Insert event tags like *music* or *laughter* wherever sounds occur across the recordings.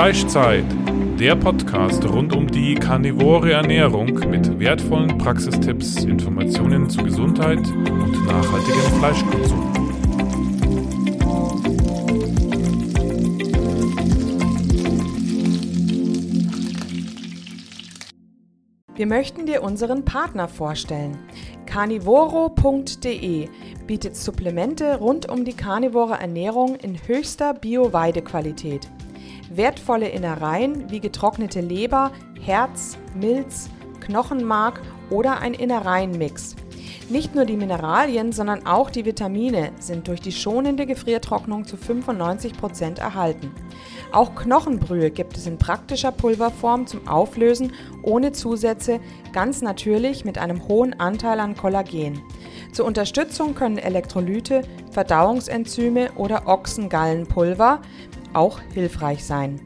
Fleischzeit, der Podcast rund um die karnivore Ernährung mit wertvollen Praxistipps, Informationen zu Gesundheit und nachhaltigem Fleischkonsum. Wir möchten dir unseren Partner vorstellen. Carnivoro.de bietet Supplemente rund um die karnivore Ernährung in höchster Bio-Weidequalität. Wertvolle Innereien wie getrocknete Leber, Herz, Milz, Knochenmark oder ein Innereienmix. Nicht nur die Mineralien, sondern auch die Vitamine sind durch die schonende Gefriertrocknung zu 95% erhalten. Auch Knochenbrühe gibt es in praktischer Pulverform zum Auflösen ohne Zusätze, ganz natürlich mit einem hohen Anteil an Kollagen. Zur Unterstützung können Elektrolyte, Verdauungsenzyme oder Ochsengallenpulver auch hilfreich sein.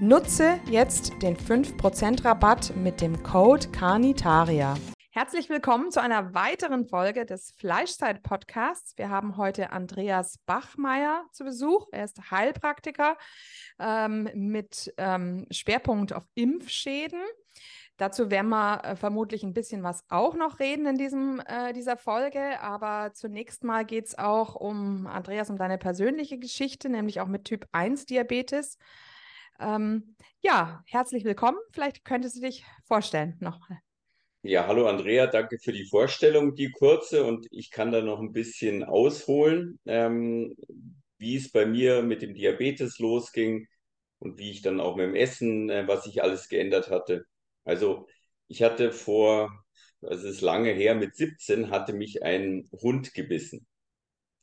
Nutze jetzt den 5% Rabatt mit dem Code CARNITARIA. Herzlich willkommen zu einer weiteren Folge des Fleischzeit-Podcasts. Wir haben heute Andreas Bachmeier zu Besuch. Er ist Heilpraktiker ähm, mit ähm, Schwerpunkt auf Impfschäden. Dazu werden wir äh, vermutlich ein bisschen was auch noch reden in diesem, äh, dieser Folge. Aber zunächst mal geht es auch um, Andreas, um deine persönliche Geschichte, nämlich auch mit Typ 1 Diabetes. Ähm, ja, herzlich willkommen. Vielleicht könntest du dich vorstellen nochmal. Ja, hallo Andrea, danke für die Vorstellung, die kurze. Und ich kann da noch ein bisschen ausholen, ähm, wie es bei mir mit dem Diabetes losging und wie ich dann auch mit dem Essen, äh, was sich alles geändert hatte. Also ich hatte vor, es ist lange her, mit 17 hatte mich ein Hund gebissen.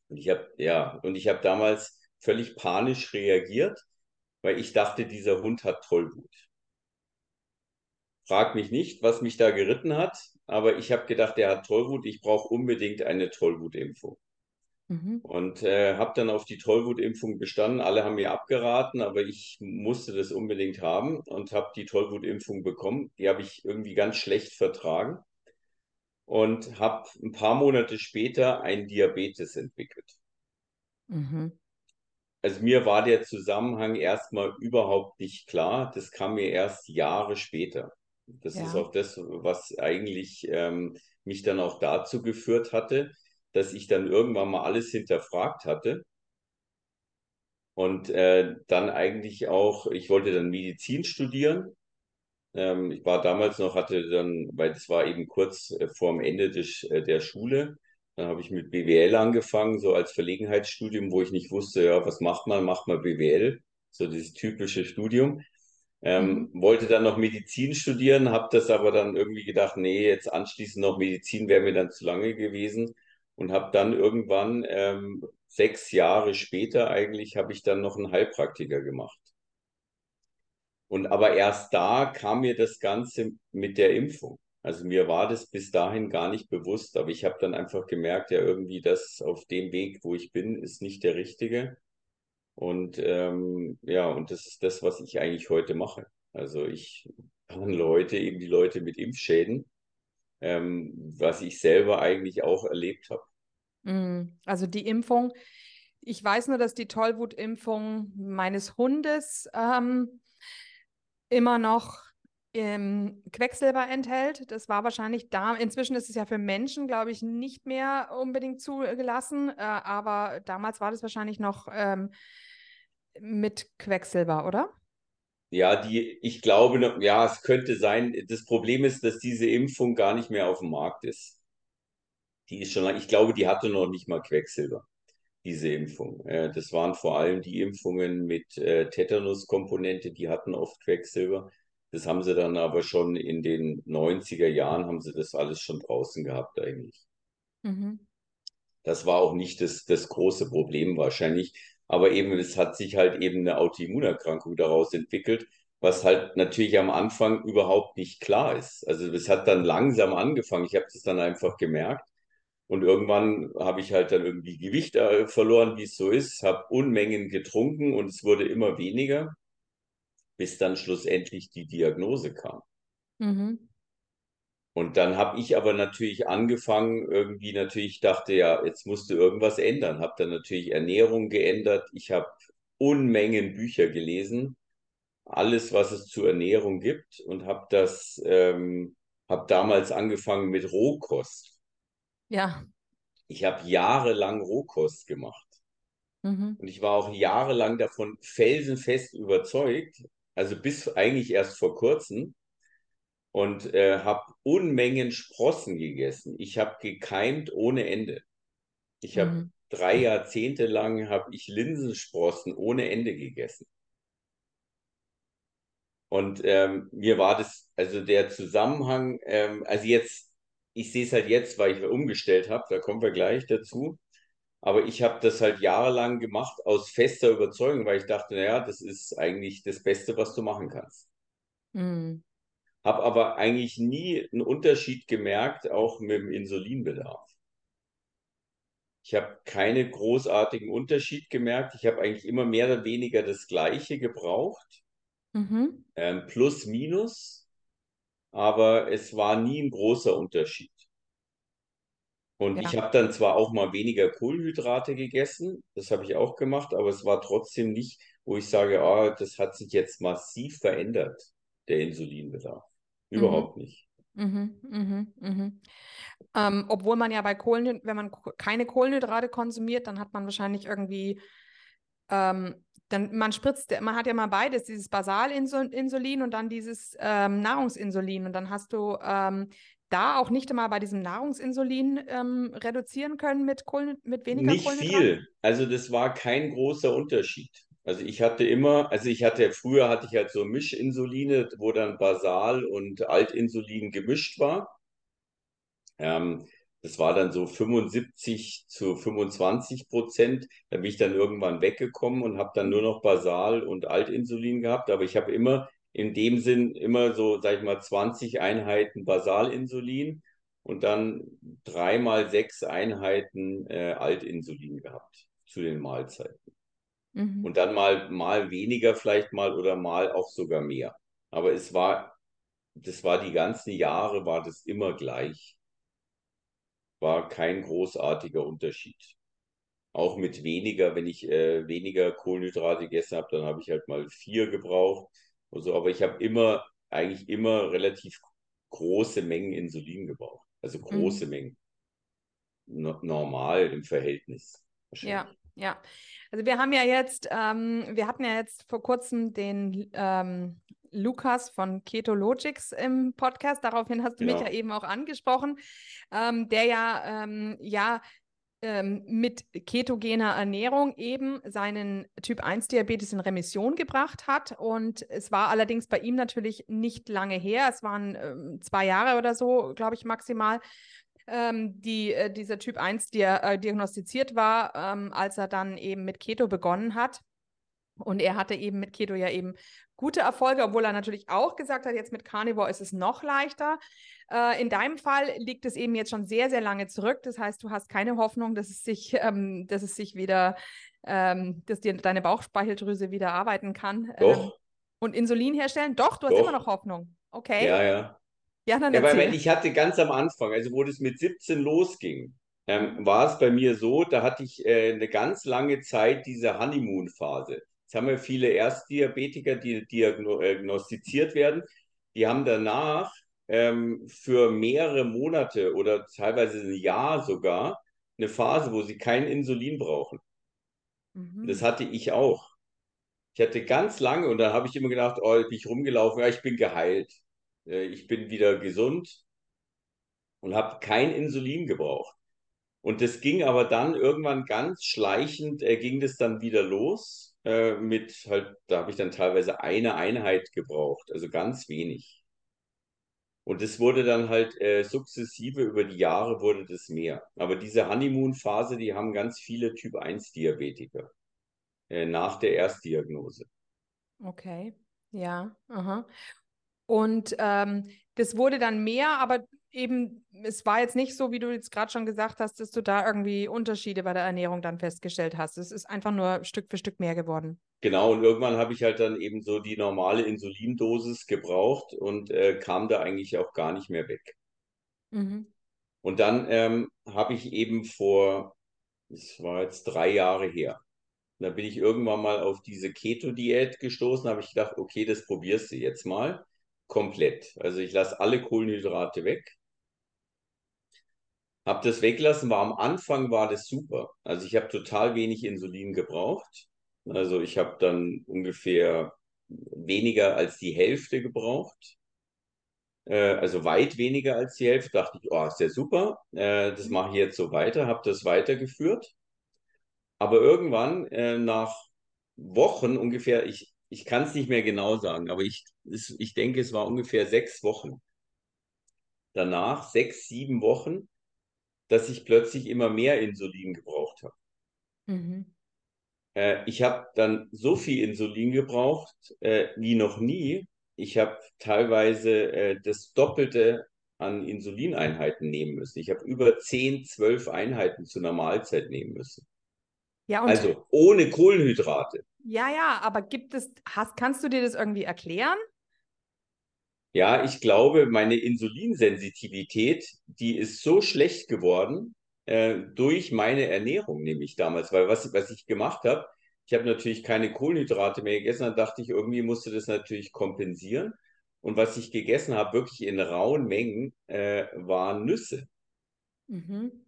Und ich habe, ja, und ich habe damals völlig panisch reagiert, weil ich dachte, dieser Hund hat Tollwut. Frag mich nicht, was mich da geritten hat, aber ich habe gedacht, er hat Tollwut, ich brauche unbedingt eine Tollwutimpfung. Mhm. Und äh, habe dann auf die Tollwutimpfung bestanden. Alle haben mir abgeraten, aber ich musste das unbedingt haben und habe die Tollwutimpfung bekommen. Die habe ich irgendwie ganz schlecht vertragen und habe ein paar Monate später einen Diabetes entwickelt. Mhm. Also mir war der Zusammenhang erstmal überhaupt nicht klar. Das kam mir erst Jahre später. Das ja. ist auch das, was eigentlich ähm, mich dann auch dazu geführt hatte, dass ich dann irgendwann mal alles hinterfragt hatte. Und äh, dann eigentlich auch, ich wollte dann Medizin studieren. Ähm, ich war damals noch, hatte dann, weil das war eben kurz äh, vorm Ende des, äh, der Schule, dann habe ich mit BWL angefangen, so als Verlegenheitsstudium, wo ich nicht wusste, ja, was macht man? Macht man BWL, so dieses typische Studium. Ähm, mhm. Wollte dann noch Medizin studieren, habe das aber dann irgendwie gedacht, nee, jetzt anschließend noch Medizin wäre mir dann zu lange gewesen und habe dann irgendwann ähm, sechs Jahre später eigentlich habe ich dann noch einen Heilpraktiker gemacht. Und aber erst da kam mir das Ganze mit der Impfung. Also mir war das bis dahin gar nicht bewusst, aber ich habe dann einfach gemerkt, ja irgendwie das auf dem Weg, wo ich bin, ist nicht der richtige. Und ähm, ja, und das ist das, was ich eigentlich heute mache. Also ich *laughs* behandle heute eben die Leute mit Impfschäden ähm, was ich selber eigentlich auch erlebt habe. Mm, also die Impfung, ich weiß nur, dass die Tollwutimpfung meines Hundes ähm, immer noch ähm, Quecksilber enthält. Das war wahrscheinlich da. Inzwischen ist es ja für Menschen, glaube ich, nicht mehr unbedingt zugelassen, äh, aber damals war das wahrscheinlich noch ähm, mit Quecksilber, oder? Ja, die, ich glaube, ja, es könnte sein. Das Problem ist, dass diese Impfung gar nicht mehr auf dem Markt ist. Die ist schon lang, ich glaube, die hatte noch nicht mal Quecksilber, diese Impfung. Äh, das waren vor allem die Impfungen mit äh, Tetanus-Komponente, die hatten oft Quecksilber. Das haben sie dann aber schon in den 90er Jahren, haben sie das alles schon draußen gehabt eigentlich. Mhm. Das war auch nicht das, das große Problem wahrscheinlich. Aber eben, es hat sich halt eben eine Autoimmunerkrankung daraus entwickelt, was halt natürlich am Anfang überhaupt nicht klar ist. Also es hat dann langsam angefangen. Ich habe das dann einfach gemerkt. Und irgendwann habe ich halt dann irgendwie Gewicht äh, verloren, wie es so ist, habe Unmengen getrunken und es wurde immer weniger, bis dann schlussendlich die Diagnose kam. Mhm. Und dann habe ich aber natürlich angefangen, irgendwie natürlich dachte, ja, jetzt musst du irgendwas ändern. Habe dann natürlich Ernährung geändert. Ich habe Unmengen Bücher gelesen. alles, was es zur Ernährung gibt und habe das, ähm, habe damals angefangen mit Rohkost. Ja. Ich habe jahrelang Rohkost gemacht. Mhm. Und ich war auch jahrelang davon felsenfest überzeugt, also bis eigentlich erst vor kurzem, und äh, habe Unmengen Sprossen gegessen. Ich habe gekeimt ohne Ende. Ich habe mhm. drei Jahrzehnte lang habe ich Linsensprossen ohne Ende gegessen. Und ähm, mir war das, also der Zusammenhang, ähm, also jetzt, ich sehe es halt jetzt, weil ich umgestellt habe, da kommen wir gleich dazu. Aber ich habe das halt jahrelang gemacht aus fester Überzeugung, weil ich dachte, naja, das ist eigentlich das Beste, was du machen kannst. Mhm. Habe aber eigentlich nie einen Unterschied gemerkt, auch mit dem Insulinbedarf. Ich habe keinen großartigen Unterschied gemerkt. Ich habe eigentlich immer mehr oder weniger das Gleiche gebraucht. Mhm. Ähm, plus, minus. Aber es war nie ein großer Unterschied. Und ja. ich habe dann zwar auch mal weniger Kohlenhydrate gegessen, das habe ich auch gemacht, aber es war trotzdem nicht, wo ich sage, oh, das hat sich jetzt massiv verändert, der Insulinbedarf. Überhaupt mhm. nicht. Mhm, mhm, mhm. Ähm, obwohl man ja bei Kohlenhydraten, wenn man keine Kohlenhydrate konsumiert, dann hat man wahrscheinlich irgendwie, ähm, dann man spritzt, man hat ja mal beides, dieses Basalinsulin und dann dieses ähm, Nahrungsinsulin und dann hast du ähm, da auch nicht einmal bei diesem Nahrungsinsulin ähm, reduzieren können mit, Kohlen, mit weniger Nicht viel. Also das war kein großer Unterschied. Also ich hatte immer, also ich hatte, früher hatte ich halt so Mischinsuline, wo dann Basal und Altinsulin gemischt war. Ähm, das war dann so 75 zu 25 Prozent. Da bin ich dann irgendwann weggekommen und habe dann nur noch Basal und Altinsulin gehabt. Aber ich habe immer in dem Sinn immer so, sag ich mal, 20 Einheiten Basalinsulin und dann dreimal sechs Einheiten äh, Altinsulin gehabt zu den Mahlzeiten. Mhm. Und dann mal, mal weniger vielleicht mal oder mal auch sogar mehr. Aber es war, das war die ganzen Jahre, war das immer gleich. War kein großartiger Unterschied. Auch mit weniger, wenn ich äh, weniger Kohlenhydrate gegessen habe, dann habe ich halt mal vier gebraucht oder so. Aber ich habe immer, eigentlich immer relativ große Mengen Insulin gebraucht. Also große mhm. Mengen. No normal im Verhältnis. Ja, ja. Also wir haben ja jetzt, ähm, wir hatten ja jetzt vor kurzem den ähm, Lukas von Keto Logics im Podcast. Daraufhin hast du genau. mich ja eben auch angesprochen, ähm, der ja, ähm, ja ähm, mit ketogener Ernährung eben seinen Typ 1 Diabetes in Remission gebracht hat. Und es war allerdings bei ihm natürlich nicht lange her. Es waren ähm, zwei Jahre oder so, glaube ich, maximal ähm, die, äh, dieser Typ 1 dia äh, diagnostiziert war, ähm, als er dann eben mit Keto begonnen hat. Und er hatte eben mit Keto ja eben gute Erfolge, obwohl er natürlich auch gesagt hat, jetzt mit Carnivore ist es noch leichter. Äh, in deinem Fall liegt es eben jetzt schon sehr, sehr lange zurück. Das heißt, du hast keine Hoffnung, dass es sich, ähm, dass es sich wieder, ähm, dass dir deine Bauchspeicheldrüse wieder arbeiten kann. Doch. Ähm, und Insulin herstellen? Doch, du hast Doch. immer noch Hoffnung. Okay. Ja, ja. Ja, dann ja, weil, weil ich hatte ganz am Anfang, also wo das mit 17 losging, ähm, war es bei mir so, da hatte ich äh, eine ganz lange Zeit diese Honeymoon-Phase. Jetzt haben wir viele Erstdiabetiker, die diagnostiziert werden. Die haben danach ähm, für mehrere Monate oder teilweise ein Jahr sogar eine Phase, wo sie kein Insulin brauchen. Mhm. Das hatte ich auch. Ich hatte ganz lange und da habe ich immer gedacht, oh, bin ich rumgelaufen, ja, ich bin geheilt. Äh, ich bin wieder gesund und habe kein Insulin gebraucht. Und das ging aber dann irgendwann ganz schleichend, äh, ging das dann wieder los äh, mit halt, da habe ich dann teilweise eine Einheit gebraucht, also ganz wenig. Und das wurde dann halt äh, sukzessive über die Jahre wurde das mehr. Aber diese Honeymoon-Phase, die haben ganz viele Typ 1 Diabetiker äh, nach der Erstdiagnose. Okay, ja. Aha. Und ähm, das wurde dann mehr, aber eben, es war jetzt nicht so, wie du jetzt gerade schon gesagt hast, dass du da irgendwie Unterschiede bei der Ernährung dann festgestellt hast. Es ist einfach nur Stück für Stück mehr geworden. Genau, und irgendwann habe ich halt dann eben so die normale Insulindosis gebraucht und äh, kam da eigentlich auch gar nicht mehr weg. Mhm. Und dann ähm, habe ich eben vor, es war jetzt drei Jahre her, Da bin ich irgendwann mal auf diese Keto-Diät gestoßen, habe ich gedacht, okay, das probierst du jetzt mal komplett. Also ich lasse alle Kohlenhydrate weg. Hab das weggelassen, war am Anfang war das super. Also ich habe total wenig Insulin gebraucht. Also ich habe dann ungefähr weniger als die Hälfte gebraucht. Äh, also weit weniger als die Hälfte. Dachte ich, oh, ist ja super. Äh, das mache ich jetzt so weiter. Habe das weitergeführt. Aber irgendwann äh, nach Wochen ungefähr, ich, ich kann es nicht mehr genau sagen, aber ich, ich denke, es war ungefähr sechs Wochen. Danach, sechs, sieben Wochen, dass ich plötzlich immer mehr Insulin gebraucht habe. Mhm. Äh, ich habe dann so viel Insulin gebraucht äh, wie noch nie. Ich habe teilweise äh, das Doppelte an Insulineinheiten nehmen müssen. Ich habe über 10, 12 Einheiten zu einer Mahlzeit nehmen müssen. Ja, also ohne Kohlenhydrate. Ja, ja, aber gibt es, hast, kannst du dir das irgendwie erklären? Ja, ich glaube, meine Insulinsensitivität, die ist so schlecht geworden äh, durch meine Ernährung, nämlich damals, weil was, was ich gemacht habe, ich habe natürlich keine Kohlenhydrate mehr gegessen, dann dachte ich, irgendwie musste das natürlich kompensieren. Und was ich gegessen habe, wirklich in rauen Mengen, äh, waren Nüsse. Mhm.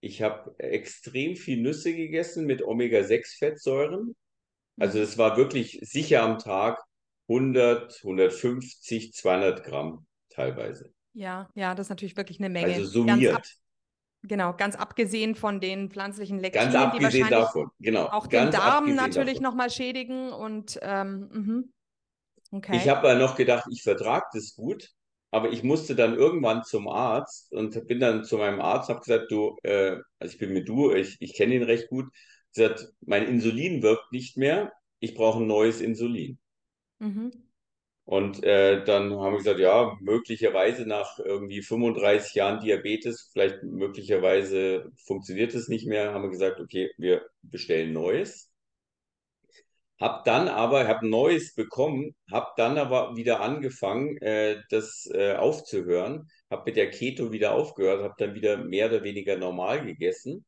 Ich habe extrem viel Nüsse gegessen mit Omega-6-Fettsäuren. Also es war wirklich sicher am Tag 100, 150, 200 Gramm teilweise. Ja, ja, das ist natürlich wirklich eine Menge. Also summiert. Ganz genau, ganz abgesehen von den pflanzlichen Lektinen, ganz abgesehen die davon, genau. Auch den Darm natürlich nochmal schädigen und ähm, mhm. okay. Ich habe ja noch gedacht, ich vertrage das gut, aber ich musste dann irgendwann zum Arzt und bin dann zu meinem Arzt, habe gesagt, du, äh, also ich bin mit du, ich, ich kenne ihn recht gut, gesagt, mein Insulin wirkt nicht mehr, ich brauche ein neues Insulin. Mhm. Und äh, dann haben wir gesagt, ja, möglicherweise nach irgendwie 35 Jahren Diabetes, vielleicht möglicherweise funktioniert es nicht mehr, haben wir gesagt, okay, wir bestellen Neues. Hab dann aber, habe Neues bekommen, habe dann aber wieder angefangen, äh, das äh, aufzuhören, habe mit der Keto wieder aufgehört, habe dann wieder mehr oder weniger normal gegessen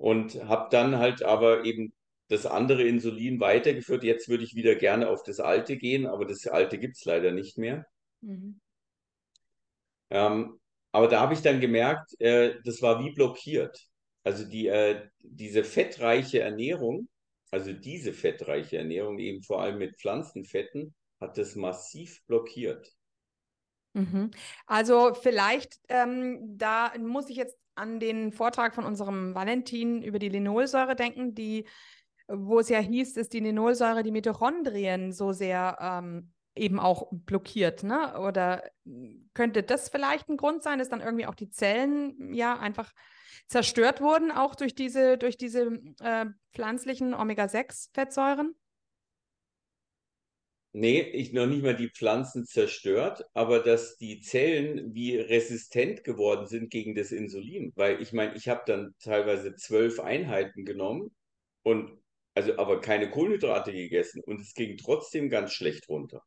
und habe dann halt aber eben das andere Insulin weitergeführt. Jetzt würde ich wieder gerne auf das alte gehen, aber das alte gibt es leider nicht mehr. Mhm. Ähm, aber da habe ich dann gemerkt, äh, das war wie blockiert. Also die, äh, diese fettreiche Ernährung, also diese fettreiche Ernährung, eben vor allem mit Pflanzenfetten, hat das massiv blockiert. Mhm. Also vielleicht, ähm, da muss ich jetzt an den Vortrag von unserem Valentin über die Linolsäure denken, die, wo es ja hieß, dass die Linolsäure die Mitochondrien so sehr ähm, eben auch blockiert, ne? Oder könnte das vielleicht ein Grund sein, dass dann irgendwie auch die Zellen ja einfach zerstört wurden, auch durch diese, durch diese äh, pflanzlichen Omega-6-Fettsäuren? Nee, ich noch nicht mal die Pflanzen zerstört, aber dass die Zellen wie resistent geworden sind gegen das Insulin. Weil ich meine, ich habe dann teilweise zwölf Einheiten genommen und also aber keine Kohlenhydrate gegessen und es ging trotzdem ganz schlecht runter.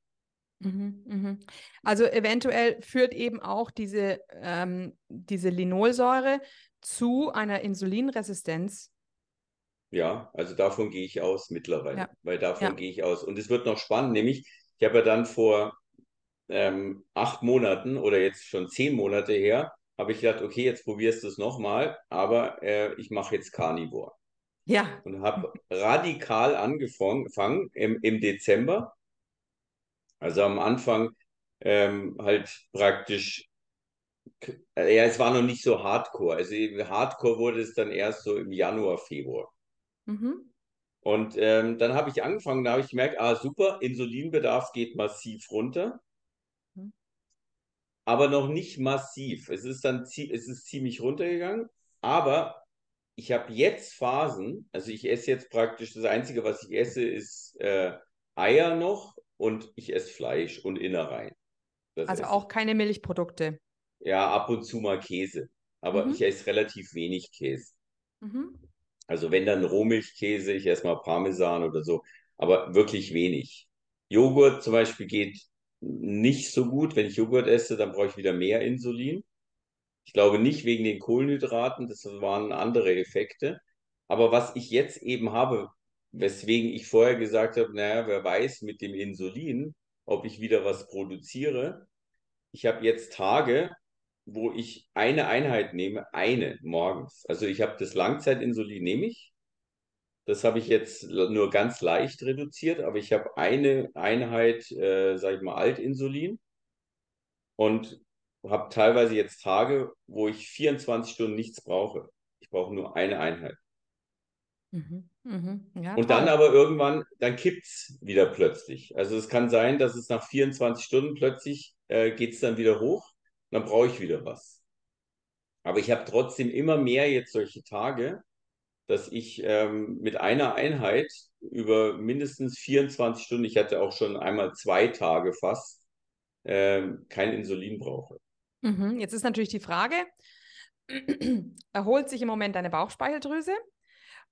Mhm, mhm. Also eventuell führt eben auch diese, ähm, diese Linolsäure zu einer Insulinresistenz. Ja, also davon gehe ich aus mittlerweile, ja. weil davon ja. gehe ich aus. Und es wird noch spannend, nämlich ich habe ja dann vor ähm, acht Monaten oder jetzt schon zehn Monate her, habe ich gedacht, okay, jetzt probierst du es nochmal, aber äh, ich mache jetzt Carnivore. Ja. Und habe radikal angefangen im, im Dezember. Also am Anfang ähm, halt praktisch ja, es war noch nicht so hardcore. Also hardcore wurde es dann erst so im Januar, Februar. Mhm. Und ähm, dann habe ich angefangen, da habe ich gemerkt, ah super, Insulinbedarf geht massiv runter. Mhm. Aber noch nicht massiv. Es ist dann es ist ziemlich runtergegangen. Aber ich habe jetzt Phasen, also ich esse jetzt praktisch, das Einzige, was ich esse, ist äh, Eier noch und ich esse Fleisch und Innereien. Das also auch keine Milchprodukte. Ja, ab und zu mal Käse. Aber mhm. ich esse relativ wenig Käse. Mhm. Also wenn dann Rohmilchkäse, ich esse mal Parmesan oder so, aber wirklich wenig. Joghurt zum Beispiel geht nicht so gut. Wenn ich Joghurt esse, dann brauche ich wieder mehr Insulin. Ich glaube nicht wegen den Kohlenhydraten, das waren andere Effekte. Aber was ich jetzt eben habe, weswegen ich vorher gesagt habe, naja, wer weiß mit dem Insulin, ob ich wieder was produziere. Ich habe jetzt Tage, wo ich eine Einheit nehme, eine morgens. Also ich habe das Langzeitinsulin, nehme ich. Das habe ich jetzt nur ganz leicht reduziert, aber ich habe eine Einheit, äh, sage ich mal, Altinsulin und habe teilweise jetzt Tage, wo ich 24 Stunden nichts brauche. Ich brauche nur eine Einheit. Mhm. Mhm. Ja, und dann aber irgendwann, dann kippt es wieder plötzlich. Also es kann sein, dass es nach 24 Stunden plötzlich äh, geht es dann wieder hoch, dann brauche ich wieder was. Aber ich habe trotzdem immer mehr jetzt solche Tage, dass ich ähm, mit einer Einheit über mindestens 24 Stunden, ich hatte auch schon einmal zwei Tage fast, ähm, kein Insulin brauche. Mhm. Jetzt ist natürlich die Frage, *clears throat* erholt sich im Moment deine Bauchspeicheldrüse?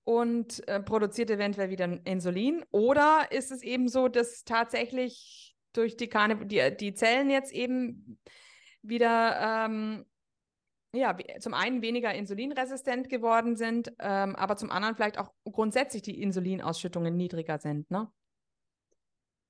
und äh, produziert eventuell wieder Insulin? Oder ist es eben so, dass tatsächlich durch die, Karne, die, die Zellen jetzt eben wieder ähm, ja, zum einen weniger insulinresistent geworden sind, ähm, aber zum anderen vielleicht auch grundsätzlich die Insulinausschüttungen niedriger sind, ne?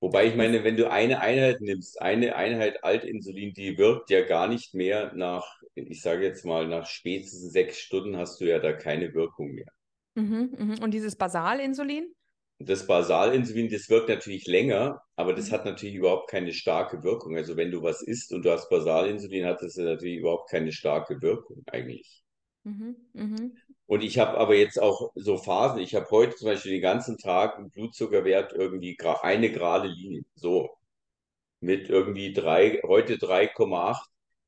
Wobei ich meine, wenn du eine Einheit nimmst, eine Einheit Altinsulin, die wirkt ja gar nicht mehr nach, ich sage jetzt mal, nach spätestens sechs Stunden hast du ja da keine Wirkung mehr. Mhm, mhm. Und dieses Basalinsulin? Das Basalinsulin, das wirkt natürlich länger, aber das mhm. hat natürlich überhaupt keine starke Wirkung. Also wenn du was isst und du hast Basalinsulin, hat das natürlich überhaupt keine starke Wirkung eigentlich. Mhm, mhm. Und ich habe aber jetzt auch so Phasen. Ich habe heute zum Beispiel den ganzen Tag einen Blutzuckerwert irgendwie eine gerade Linie. So. Mit irgendwie drei, heute 3,8.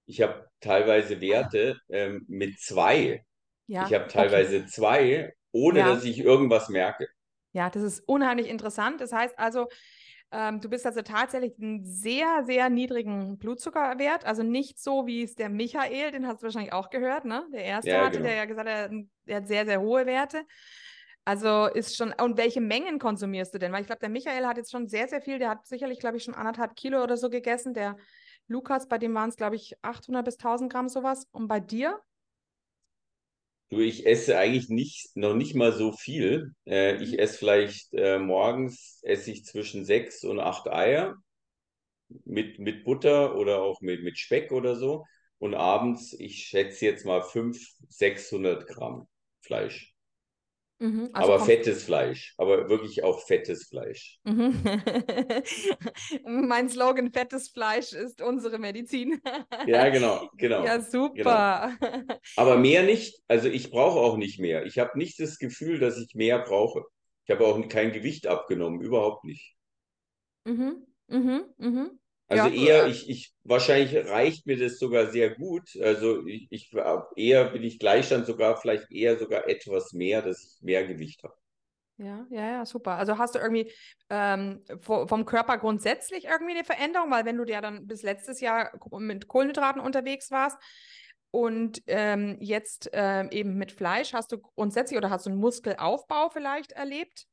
Ich habe teilweise Werte ähm, mit zwei. Ja, ich habe teilweise okay. zwei ohne ja. dass ich irgendwas merke. Ja, das ist unheimlich interessant. Das heißt also, ähm, du bist also tatsächlich einen sehr, sehr niedrigen Blutzuckerwert. Also nicht so, wie es der Michael, den hast du wahrscheinlich auch gehört, ne? Der erste ja, hatte, genau. der ja gesagt hat, er hat sehr, sehr hohe Werte. Also ist schon, und welche Mengen konsumierst du denn? Weil ich glaube, der Michael hat jetzt schon sehr, sehr viel, der hat sicherlich, glaube ich, schon anderthalb Kilo oder so gegessen. Der Lukas, bei dem waren es, glaube ich, 800 bis 1000 Gramm sowas. Und bei dir? Du, ich esse eigentlich nicht, noch nicht mal so viel. Äh, ich mhm. esse vielleicht äh, morgens esse ich zwischen sechs und acht Eier mit, mit Butter oder auch mit, mit Speck oder so. Und abends, ich schätze jetzt mal 500, 600 Gramm Fleisch. Mhm, also aber fettes Fleisch, aber wirklich auch fettes Fleisch. Mhm. *laughs* mein Slogan, fettes Fleisch ist unsere Medizin. *laughs* ja, genau, genau. Ja, super. Genau. Aber mehr *laughs* nicht, also ich brauche auch nicht mehr. Ich habe nicht das Gefühl, dass ich mehr brauche. Ich habe auch kein Gewicht abgenommen, überhaupt nicht. Mhm, mhm, mhm. Also ja, eher, ich, ich, wahrscheinlich reicht mir das sogar sehr gut. Also ich, ich eher bin ich Gleichstand sogar, vielleicht eher sogar etwas mehr, dass ich mehr Gewicht habe. Ja, ja, ja, super. Also hast du irgendwie ähm, vom Körper grundsätzlich irgendwie eine Veränderung, weil wenn du ja dann bis letztes Jahr mit Kohlenhydraten unterwegs warst und ähm, jetzt ähm, eben mit Fleisch, hast du grundsätzlich oder hast du einen Muskelaufbau vielleicht erlebt?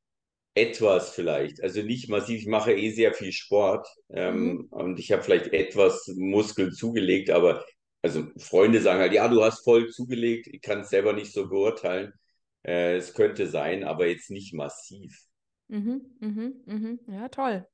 Etwas vielleicht, also nicht massiv. Ich mache eh sehr viel Sport ähm, mhm. und ich habe vielleicht etwas Muskeln zugelegt, aber also Freunde sagen halt, ja, du hast voll zugelegt. Ich kann es selber nicht so beurteilen. Äh, es könnte sein, aber jetzt nicht massiv. Mhm, mhm, mhm. Ja, toll.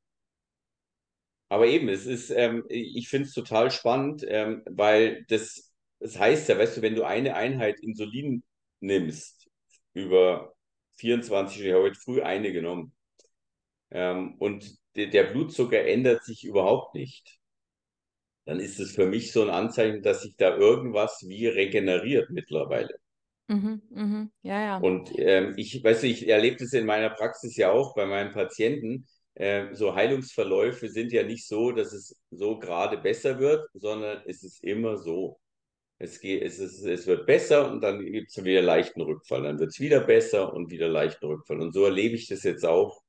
Aber eben, es ist, ähm, ich finde es total spannend, ähm, weil das, das heißt ja, weißt du, wenn du eine Einheit Insulin nimmst über 24, ich habe heute früh eine genommen. Ähm, und de der Blutzucker ändert sich überhaupt nicht. Dann ist es für mich so ein Anzeichen, dass sich da irgendwas wie regeneriert mittlerweile. Mhm, mhm. Ja, ja. Und ähm, ich, weißt du, ich erlebe das in meiner Praxis ja auch bei meinen Patienten. Äh, so Heilungsverläufe sind ja nicht so, dass es so gerade besser wird, sondern es ist immer so. Es, geht, es, ist, es wird besser und dann gibt es wieder leichten Rückfall. Dann wird es wieder besser und wieder leichten Rückfall. Und so erlebe ich das jetzt auch.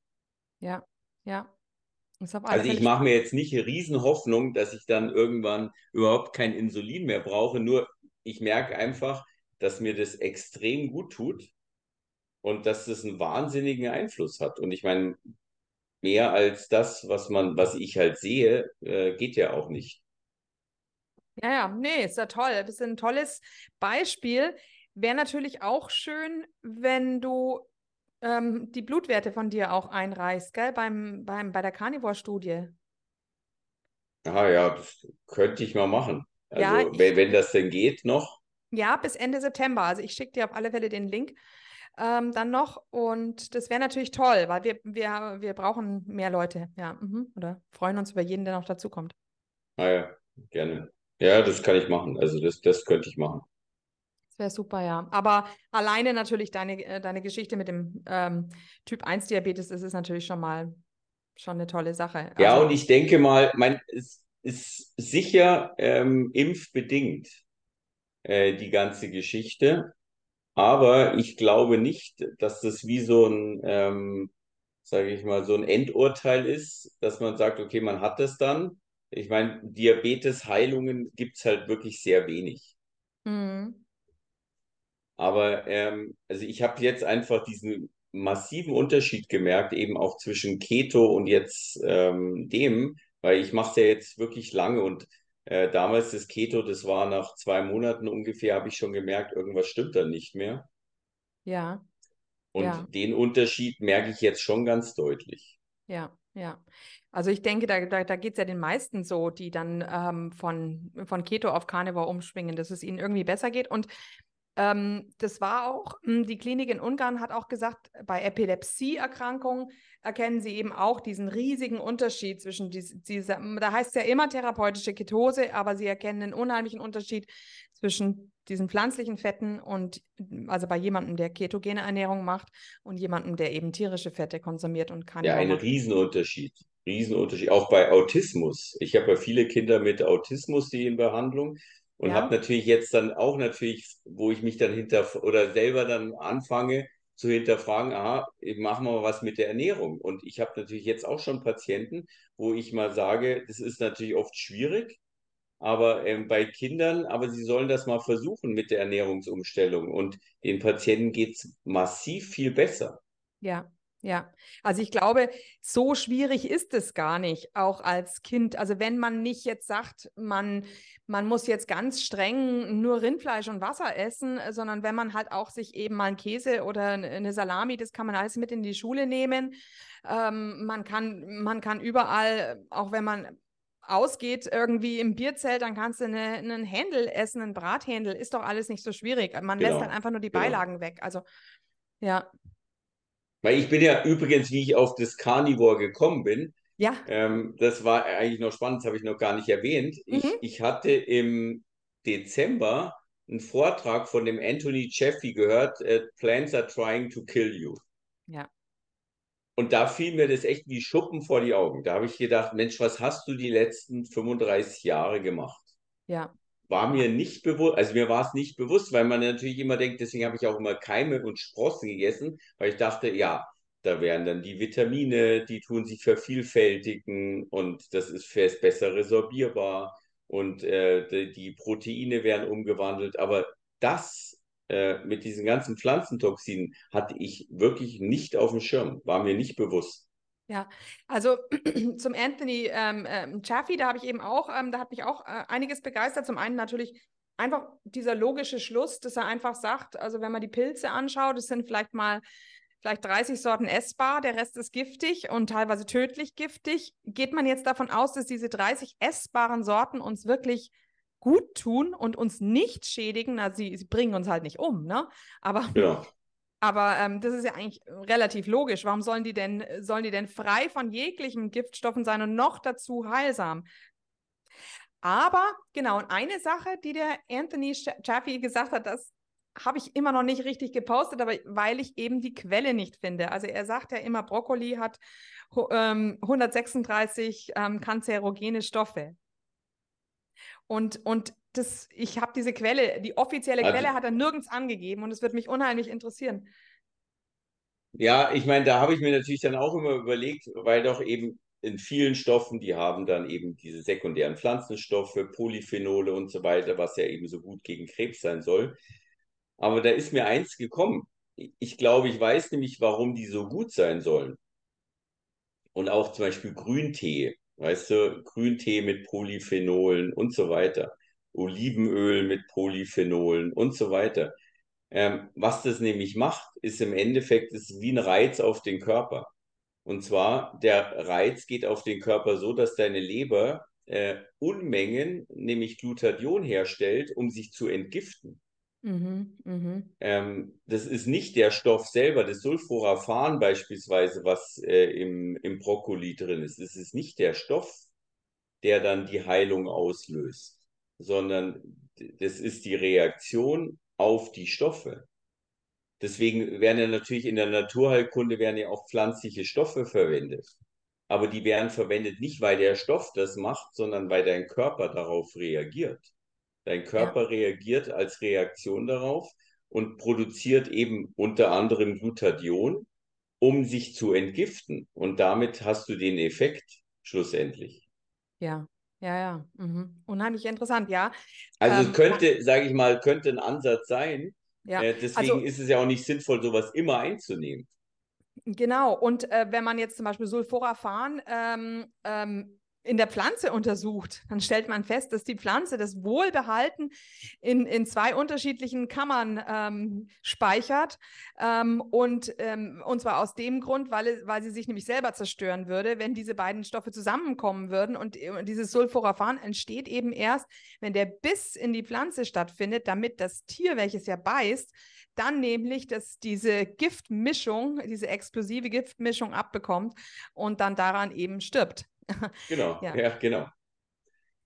Ja, ja. Also ich mache mir jetzt nicht eine Riesenhoffnung, dass ich dann irgendwann überhaupt kein Insulin mehr brauche. Nur ich merke einfach, dass mir das extrem gut tut und dass das einen wahnsinnigen Einfluss hat. Und ich meine, mehr als das, was man, was ich halt sehe, äh, geht ja auch nicht. Ja, ja, nee, ist ja toll. Das ist ein tolles Beispiel, Wäre natürlich auch schön, wenn du ähm, die Blutwerte von dir auch einreichst, gell, beim, beim, bei der Carnivore-Studie. Ah ja, das könnte ich mal machen. Also, Ja, wenn, ich, wenn das denn geht noch. ja, bis Ende September. Also ich schicke dir auf alle Fälle den Link ähm, dann noch. Und das wäre natürlich toll, weil wir, wir, wir brauchen mehr Leute. Ja, mhm. Oder freuen uns über jeden, der noch dazukommt. Ah ja, gerne. Ja, das kann ich machen. Also das, das könnte ich machen. Das wäre super, ja. Aber alleine natürlich deine, äh, deine Geschichte mit dem ähm, Typ 1 Diabetes, das ist natürlich schon mal schon eine tolle Sache. Ja, Also, und ich denke mal, mein, es ist sicher ähm, impfbedingt, äh, die ganze Geschichte. Aber ich glaube nicht, dass das wie so ein, ähm, sage ich mal, so ein Endurteil ist, dass man sagt, okay, man hat das dann. Ich meine, Diabetes-Heilungen gibt es halt wirklich sehr wenig. mhm. Aber ähm, also ich habe jetzt einfach diesen massiven Unterschied gemerkt, eben auch zwischen Keto und jetzt ähm, dem, weil ich mache es ja jetzt wirklich lange und äh, damals das Keto, das war nach zwei Monaten ungefähr, habe ich schon gemerkt, irgendwas stimmt dann nicht mehr. Ja, ja. Und den Unterschied merke ich jetzt schon ganz deutlich. Ja, ja. Also ich denke, da, da, da geht es ja den meisten so, die dann ähm, von, von Keto auf Carnivore umschwingen, dass es ihnen irgendwie besser geht. Und ähm, das war auch, mh, die Klinik in Ungarn hat auch gesagt, bei Epilepsieerkrankungen erkennen sie eben auch diesen riesigen Unterschied zwischen dies, dieser, da heißt es ja immer therapeutische Ketose, aber sie erkennen einen unheimlichen Unterschied zwischen diesen pflanzlichen Fetten und also bei jemandem, der ketogene Ernährung macht und jemandem, der eben tierische Fette konsumiert und Ja, Carnivore ein. Riesenunterschied. Riesenunterschied. Auch bei Autismus. Ich habe ja viele Kinder mit Autismus, die in Behandlung und Ja, habe natürlich jetzt dann auch natürlich, wo ich mich dann hinter oder selber dann anfange zu hinterfragen, aha, ich mache mal was mit der Ernährung. Und ich habe natürlich jetzt auch schon Patienten, wo ich mal sage, das ist natürlich oft schwierig, aber ähm, bei Kindern, aber sie sollen das mal versuchen mit der Ernährungsumstellung. Und den Patienten geht es massiv viel besser. ja, ja. Also ich glaube, so schwierig ist es gar nicht, auch als Kind. Also wenn man nicht jetzt sagt, man, man muss jetzt ganz streng nur Rindfleisch und Wasser essen, äh, sondern wenn man halt auch sich eben mal einen Käse oder eine Salami, das kann man alles mit in die Schule nehmen. Ähm, man kann, man kann überall, auch wenn man ausgeht, irgendwie im Bierzelt, dann kannst du eine, einen Händel essen, einen Brathändel, ist doch alles nicht so schwierig. Man lässt dann Genau, einfach nur die genau. Beilagen weg. Also ja, Weil ich bin ja übrigens, wie ich auf das Carnivore gekommen bin, ja. ähm, das war eigentlich noch spannend, das habe ich noch gar nicht erwähnt. Ich, Mhm. ich hatte im Dezember einen Vortrag von dem Anthony Jeffy gehört, äh, Plants are trying to kill you. Ja, Und da fiel mir das echt wie Schuppen vor die Augen. Da habe ich gedacht, Mensch, was hast du die letzten 35 Jahre gemacht? ja, War mir nicht bewusst, also mir war es nicht bewusst, weil man natürlich immer denkt, deswegen habe ich auch immer Keime und Sprossen gegessen, weil ich dachte, ja, da wären dann die Vitamine, die tun sich vervielfältigen und das ist fest besser resorbierbar und äh, die, die Proteine werden umgewandelt. Aber das äh, mit diesen ganzen Pflanzentoxinen hatte ich wirklich nicht auf dem Schirm, war mir nicht bewusst. Ja. Also *clears throat* zum Anthony ähm, ähm, Chaffee, da habe ich eben auch, ähm, da hat mich auch äh, einiges begeistert. Zum einen natürlich einfach dieser logische Schluss, dass er einfach sagt, also wenn man die Pilze anschaut, das sind vielleicht mal vielleicht 30 Sorten essbar, der Rest ist giftig und teilweise tödlich giftig. Geht man jetzt davon aus, dass diese 30 essbaren Sorten uns wirklich gut tun und uns nicht schädigen? Also sie, sie bringen uns halt nicht um, ne? Aber Genau. Aber ähm, das ist ja eigentlich relativ logisch. Warum sollen die denn, sollen die denn frei von jeglichen Giftstoffen sein und noch dazu heilsam? Aber genau, und eine Sache, die der Anthony Chaffee gesagt hat, das habe ich immer noch nicht richtig gepostet, aber weil ich eben die Quelle nicht finde. Also er sagt ja immer, Brokkoli hat ähm, 136 ähm, kanzerogene Stoffe. Und, und das, ich habe diese Quelle, die offizielle Also Quelle hat er nirgends angegeben und es würde mich unheimlich interessieren. Ja, ich meine, da habe ich mir natürlich dann auch immer überlegt, weil doch eben in vielen Stoffen, die haben dann eben diese sekundären Pflanzenstoffe, Polyphenole und so weiter, was ja eben so gut gegen Krebs sein soll. Aber da ist mir eins gekommen. Ich glaube, ich weiß nämlich, warum die so gut sein sollen. Und auch zum Beispiel Grüntee, weißt du, Grüntee mit Polyphenolen und so weiter. Olivenöl mit Polyphenolen und so weiter. Ähm, was das nämlich macht, ist im Endeffekt ist wie ein Reiz auf den Körper. Und zwar, der Reiz geht auf den Körper so, dass deine Leber äh, Unmengen, nämlich Glutathion herstellt, um sich zu entgiften. Mhm, mh. ähm, das ist nicht der Stoff selber, das Sulforaphan beispielsweise, was äh, im, im Brokkoli drin ist. Das ist nicht der Stoff, der dann die Heilung auslöst, sondern das ist die Reaktion auf die Stoffe. Deswegen werden ja natürlich in der Naturheilkunde werden ja auch pflanzliche Stoffe verwendet. Aber die werden verwendet nicht, weil der Stoff das macht, sondern weil dein Körper darauf reagiert. Dein Körper ja. reagiert als Reaktion darauf und produziert eben unter anderem Glutathion, um sich zu entgiften. Und damit hast du den Effekt schlussendlich. Ja, ja, ja. Mhm. Unheimlich interessant, ja. Also ähm, es könnte, sage ich mal, könnte ein Ansatz sein. Ja. Äh, deswegen also, ist es ja auch nicht sinnvoll, sowas immer einzunehmen. Genau, und äh, wenn man jetzt zum Beispiel Sulforaphan ähm, ähm, in der Pflanze untersucht, dann stellt man fest, dass die Pflanze das Wohlbehalten in, in zwei unterschiedlichen Kammern ähm, speichert. Ähm, und, ähm, und zwar aus dem Grund, weil, weil sie sich nämlich selber zerstören würde, wenn diese beiden Stoffe zusammenkommen würden. Und, und dieses Sulforaphan entsteht eben erst, wenn der Biss in die Pflanze stattfindet, damit das Tier, welches ja beißt, dann nämlich dass diese Giftmischung, diese explosive Giftmischung abbekommt und dann daran eben stirbt. Genau, *laughs* ja, ja genau.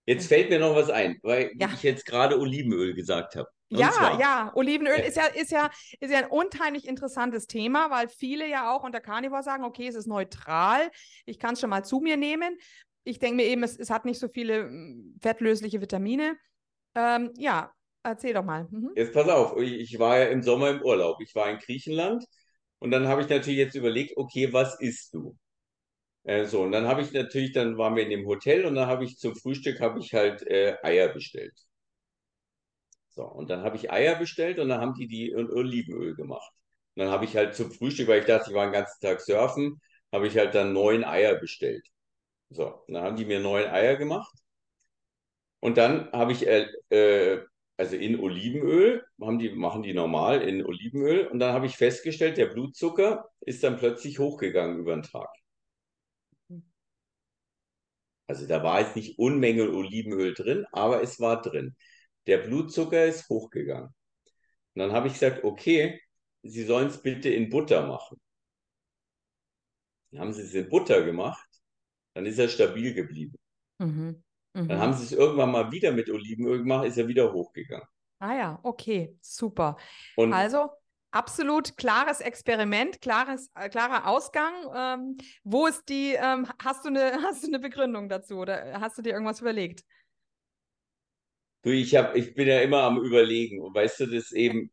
Jetzt fällt mir noch was ein, weil ja. ich jetzt gerade Olivenöl gesagt habe. ja, zwar, ja, Olivenöl ist ja, ist ja, ist ja ein unheimlich interessantes Thema, weil viele ja auch unter Carnivore sagen, okay, es ist neutral, ich kann es schon mal zu mir nehmen. Ich denke mir eben, es, es hat nicht so viele hm, fettlösliche Vitamine. Ähm, ja, erzähl doch mal. Mhm. Jetzt pass auf, ich war ja im Sommer im Urlaub. Ich war in Griechenland und dann habe ich natürlich jetzt überlegt, okay, was isst du? Äh, so, und dann habe ich natürlich, dann waren wir in dem Hotel und dann habe ich zum Frühstück habe ich halt äh, Eier bestellt. So, und dann habe ich Eier bestellt und dann haben die die in Olivenöl gemacht. Und dann habe ich halt zum Frühstück, weil ich dachte, ich war den ganzen Tag surfen, habe ich halt dann neun Eier bestellt. So, dann haben die mir neun Eier gemacht. Und dann habe ich, äh, äh, also in Olivenöl, haben die, machen die normal in Olivenöl. Und dann habe ich festgestellt, der Blutzucker ist dann plötzlich hochgegangen über den Tag. Also da war jetzt nicht Unmenge Olivenöl drin, aber es war drin. Der Blutzucker ist hochgegangen. Und dann habe ich gesagt, okay, Sie sollen es bitte in Butter machen. Dann haben Sie es in Butter gemacht, dann ist er stabil geblieben. Mhm. Mhm. Dann haben Sie es irgendwann mal wieder mit Olivenöl gemacht, ist er wieder hochgegangen. Ah ja, okay, super. Und also absolut klares Experiment, klares, äh, klarer Ausgang. Ähm, wo ist die, ähm, hast, du eine, *laughs* hast du eine Begründung dazu oder hast du dir irgendwas überlegt? Du, ich, hab, ich bin ja immer am Überlegen und weißt du, das eben,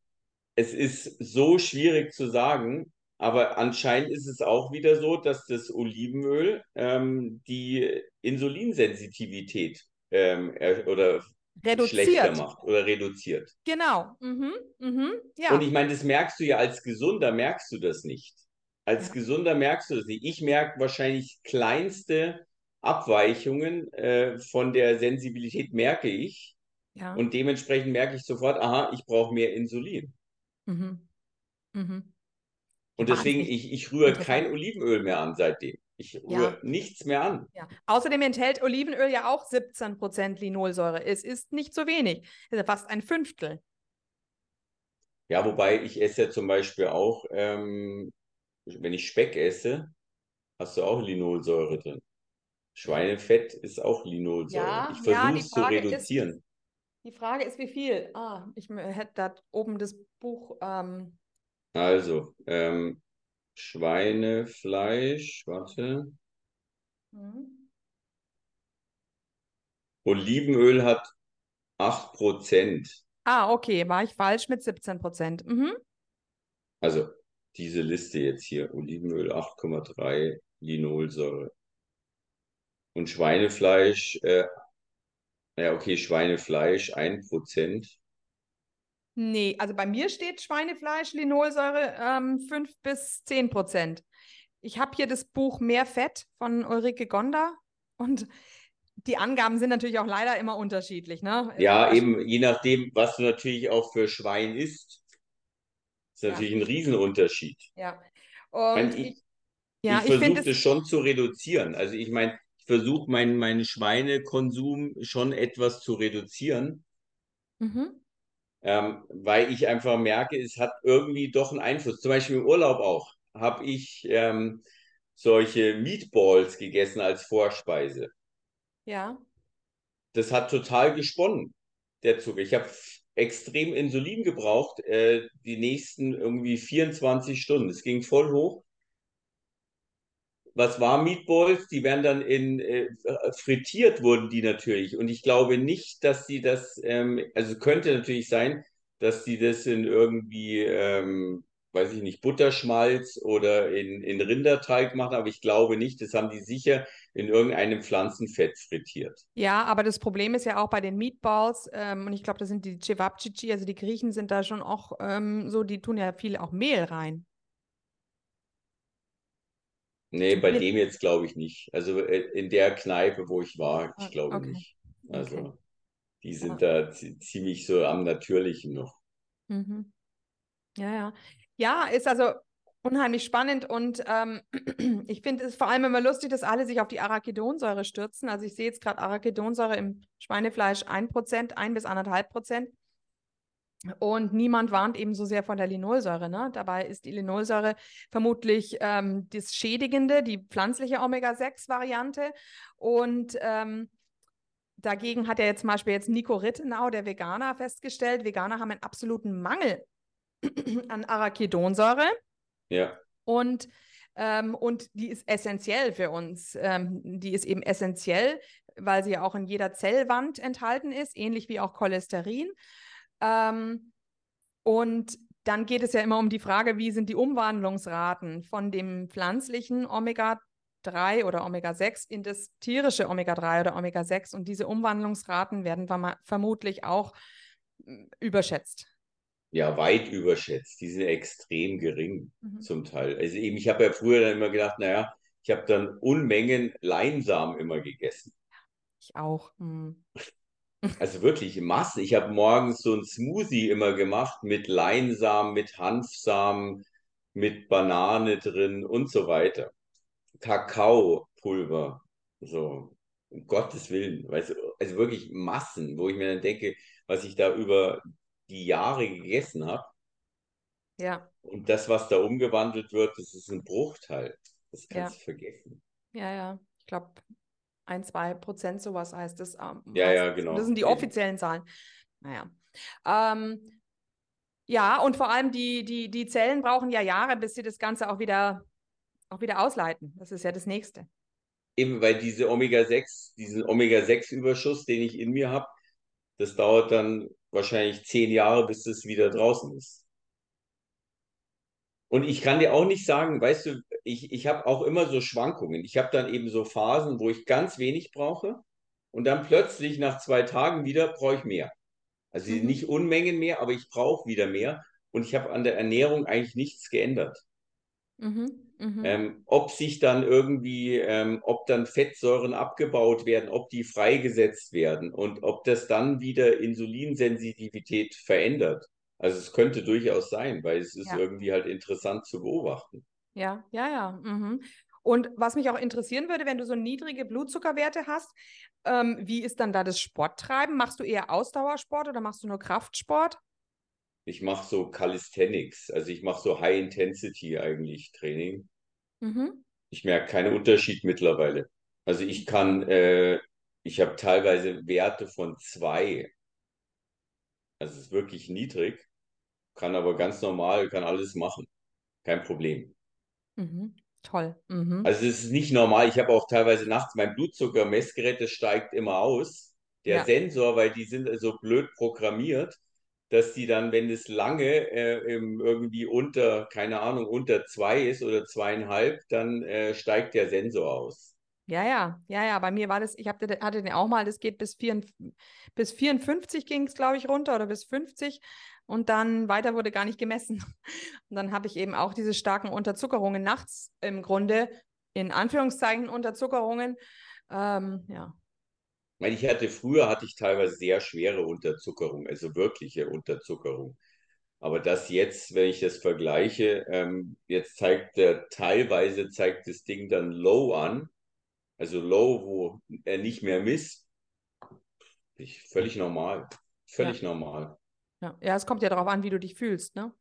es ist so schwierig zu sagen, aber anscheinend ist es auch wieder so, dass das Olivenöl ähm, die Insulinsensitivität ähm, oder reduziert. schlechter macht oder reduziert. Genau. Mhm. Mhm. Ja. Und ich meine, das merkst du ja als Gesunder, merkst du das nicht. Als ja. Gesunder merkst du das nicht. Ich merke wahrscheinlich kleinste Abweichungen äh, von der Sensibilität, merke ich. Ja. Und dementsprechend merke ich sofort, aha, ich brauche mehr Insulin. Mhm. Mhm. Und deswegen, ich, ich rühre kein Olivenöl mehr an seitdem. Ich rühre ja. nichts mehr an. Ja. Außerdem enthält Olivenöl ja auch 17% Linolsäure. Es ist nicht so wenig. Es ist fast ein Fünftel. Ja, wobei ich esse ja zum Beispiel auch, ähm, wenn ich Speck esse, hast du auch Linolsäure drin. Schweinefett ist auch Linolsäure. Ja, ich versuche es zu reduzieren. Ist, die Frage ist, wie viel? Ah, ich hätte da oben das Buch. Ähm... Also, ähm, Schweinefleisch, warte. Mhm. Olivenöl hat 8%. Ah, okay, war ich falsch mit 17%. Mhm. Also diese Liste jetzt hier, Olivenöl 8,3, Linolsäure. Und Schweinefleisch, äh, ja okay, Schweinefleisch 1%. Nee, also bei mir steht Schweinefleisch, Linolsäure ähm, 5 bis 10 Prozent. Ich habe hier das Buch Mehr Fett von Ulrike Gonda und die Angaben sind natürlich auch leider immer unterschiedlich. Ne? Ja, eben je nachdem, was du natürlich auch für Schwein isst. ist natürlich ja. ein Riesenunterschied. Ja. Und ich, ich, ja, ich versuche das schon zu reduzieren. Also ich meine, ich versuche meinen mein Schweinekonsum schon etwas zu reduzieren. Mhm. Ähm, weil ich einfach merke, es hat irgendwie doch einen Einfluss. Zum Beispiel im Urlaub auch habe ich ähm, solche Meatballs gegessen als Vorspeise. Ja. Das hat total gesponnen, der Zucker. Ich habe extrem Insulin gebraucht, äh, die nächsten irgendwie 24 Stunden. Es ging voll hoch. Was war Meatballs? Die werden dann in äh, frittiert wurden die natürlich. Und ich glaube nicht, dass sie das, ähm, also könnte natürlich sein, dass sie das in irgendwie ähm, weiß ich nicht, Butterschmalz oder in, in Rinderteig machen, aber ich glaube nicht, das haben die sicher in irgendeinem Pflanzenfett frittiert. Ja, aber das Problem ist ja auch bei den Meatballs, ähm, und ich glaube, das sind die Cevapcici, also die Griechen sind da schon auch ähm, so, die tun ja viel auch Mehl rein. Nee, bei dem jetzt glaube ich nicht. Also äh, in der Kneipe, wo ich war, ich ah, glaube okay. nicht. Also okay. die sind ja. da ziemlich so am Natürlichen noch. Mhm. Ja, ja. Ja, ist also unheimlich spannend und ähm, *clears throat* ich finde es vor allem immer lustig, dass alle sich auf die Arachidonsäure stürzen. Also ich sehe jetzt gerade Arachidonsäure im Schweinefleisch 1%, 1 bis 1,5 Prozent. Und niemand warnt eben so sehr von der Linolsäure. Ne? Dabei ist die Linolsäure vermutlich ähm, das Schädigende, die pflanzliche Omega-6-Variante. Und ähm, dagegen hat ja jetzt zum Beispiel jetzt Nico Rittenau, der Veganer, festgestellt, Veganer haben einen absoluten Mangel *clears throat* an Arachidonsäure. Ja. Und, ähm, und die ist essentiell für uns. Ähm, die ist eben essentiell, weil sie ja auch in jeder Zellwand enthalten ist, ähnlich wie auch Cholesterin. Ähm, und dann geht es ja immer um die Frage, wie sind die Umwandlungsraten von dem pflanzlichen Omega-3 oder Omega-6 in das tierische Omega-3 oder Omega-6. Und diese Umwandlungsraten werden vermutlich auch hm, überschätzt ja weit überschätzt. Die sind extrem gering mhm. zum Teil. Also eben, ich habe ja früher dann immer gedacht, naja, ich habe dann Unmengen Leinsamen immer gegessen. Ich auch. Mhm. Also wirklich Masse. Ich habe morgens so ein Smoothie immer gemacht mit Leinsamen, mit Hanfsamen, mit Banane drin und so weiter. Kakaopulver. So, um Gottes Willen. Weißt du, also wirklich Massen, wo ich mir dann denke, was ich da über die Jahre gegessen habe. Ja. Und das, was da umgewandelt wird, das ist ein Bruchteil. Das kannst ja. du vergessen. Ja, ja. Ich glaube, ein, zwei Prozent sowas heißt das. Ähm, ja, ja, genau. Das sind die offiziellen Zahlen. Naja. Ähm, ja, und vor allem die, die, die Zellen brauchen ja Jahre, bis sie das Ganze auch wieder, auch wieder ausleiten. Das ist ja das Nächste. Eben, weil diese Omega-6, diesen Omega-6-Überschuss, den ich in mir habe, das dauert dann wahrscheinlich zehn Jahre, bis es wieder draußen ist. Und ich kann dir auch nicht sagen, weißt du, ich, ich habe auch immer so Schwankungen. Ich habe dann eben so Phasen, wo ich ganz wenig brauche und dann plötzlich nach zwei Tagen wieder brauche ich mehr. Also mhm. nicht Unmengen mehr, aber ich brauche wieder mehr und ich habe an der Ernährung eigentlich nichts geändert. Mhm. Mhm. Ähm, ob sich dann irgendwie, ähm, ob dann Fettsäuren abgebaut werden, ob die freigesetzt werden und ob das dann wieder Insulinsensitivität verändert. Also es könnte durchaus sein, weil es ist ja. irgendwie halt interessant zu beobachten. Ja, ja, ja. Mhm. Und was mich auch interessieren würde, wenn du so niedrige Blutzuckerwerte hast, ähm, wie ist dann da das Sporttreiben? Machst du eher Ausdauersport oder machst du nur Kraftsport? ich mache so Calisthenics, also ich mache so High Intensity eigentlich Training. Mhm. Ich merke keinen Unterschied mittlerweile. Also ich kann, äh, ich habe teilweise Werte von zwei. Also es ist wirklich niedrig, kann aber ganz normal, kann alles machen. Kein Problem. Mhm. Toll. Mhm. Also es ist nicht normal. Ich habe auch teilweise nachts mein Blutzuckermessgerät, das steigt immer aus. Der ja. Sensor, weil die sind so blöd programmiert, dass die dann, wenn es lange äh, irgendwie unter, keine Ahnung, unter zwei ist oder zweieinhalb, dann äh, steigt der Sensor aus. Ja, ja, ja, ja. Bei mir war das, ich hab, hatte den auch mal, das geht bis, 4, bis 54 ging es, glaube ich, runter oder bis 50 und dann weiter wurde gar nicht gemessen. *laughs* Und dann habe ich eben auch diese starken Unterzuckerungen nachts im Grunde, in Anführungszeichen Unterzuckerungen. Ähm, ja, ich hatte früher hatte ich teilweise sehr schwere Unterzuckerung, also wirkliche Unterzuckerung. Aber das jetzt, wenn ich das vergleiche, ähm, jetzt zeigt der teilweise zeigt das Ding dann Low an, also Low, wo er nicht mehr misst. Völlig normal. Völlig ja. normal. Ja. ja, es kommt ja darauf an, wie du dich fühlst, ne?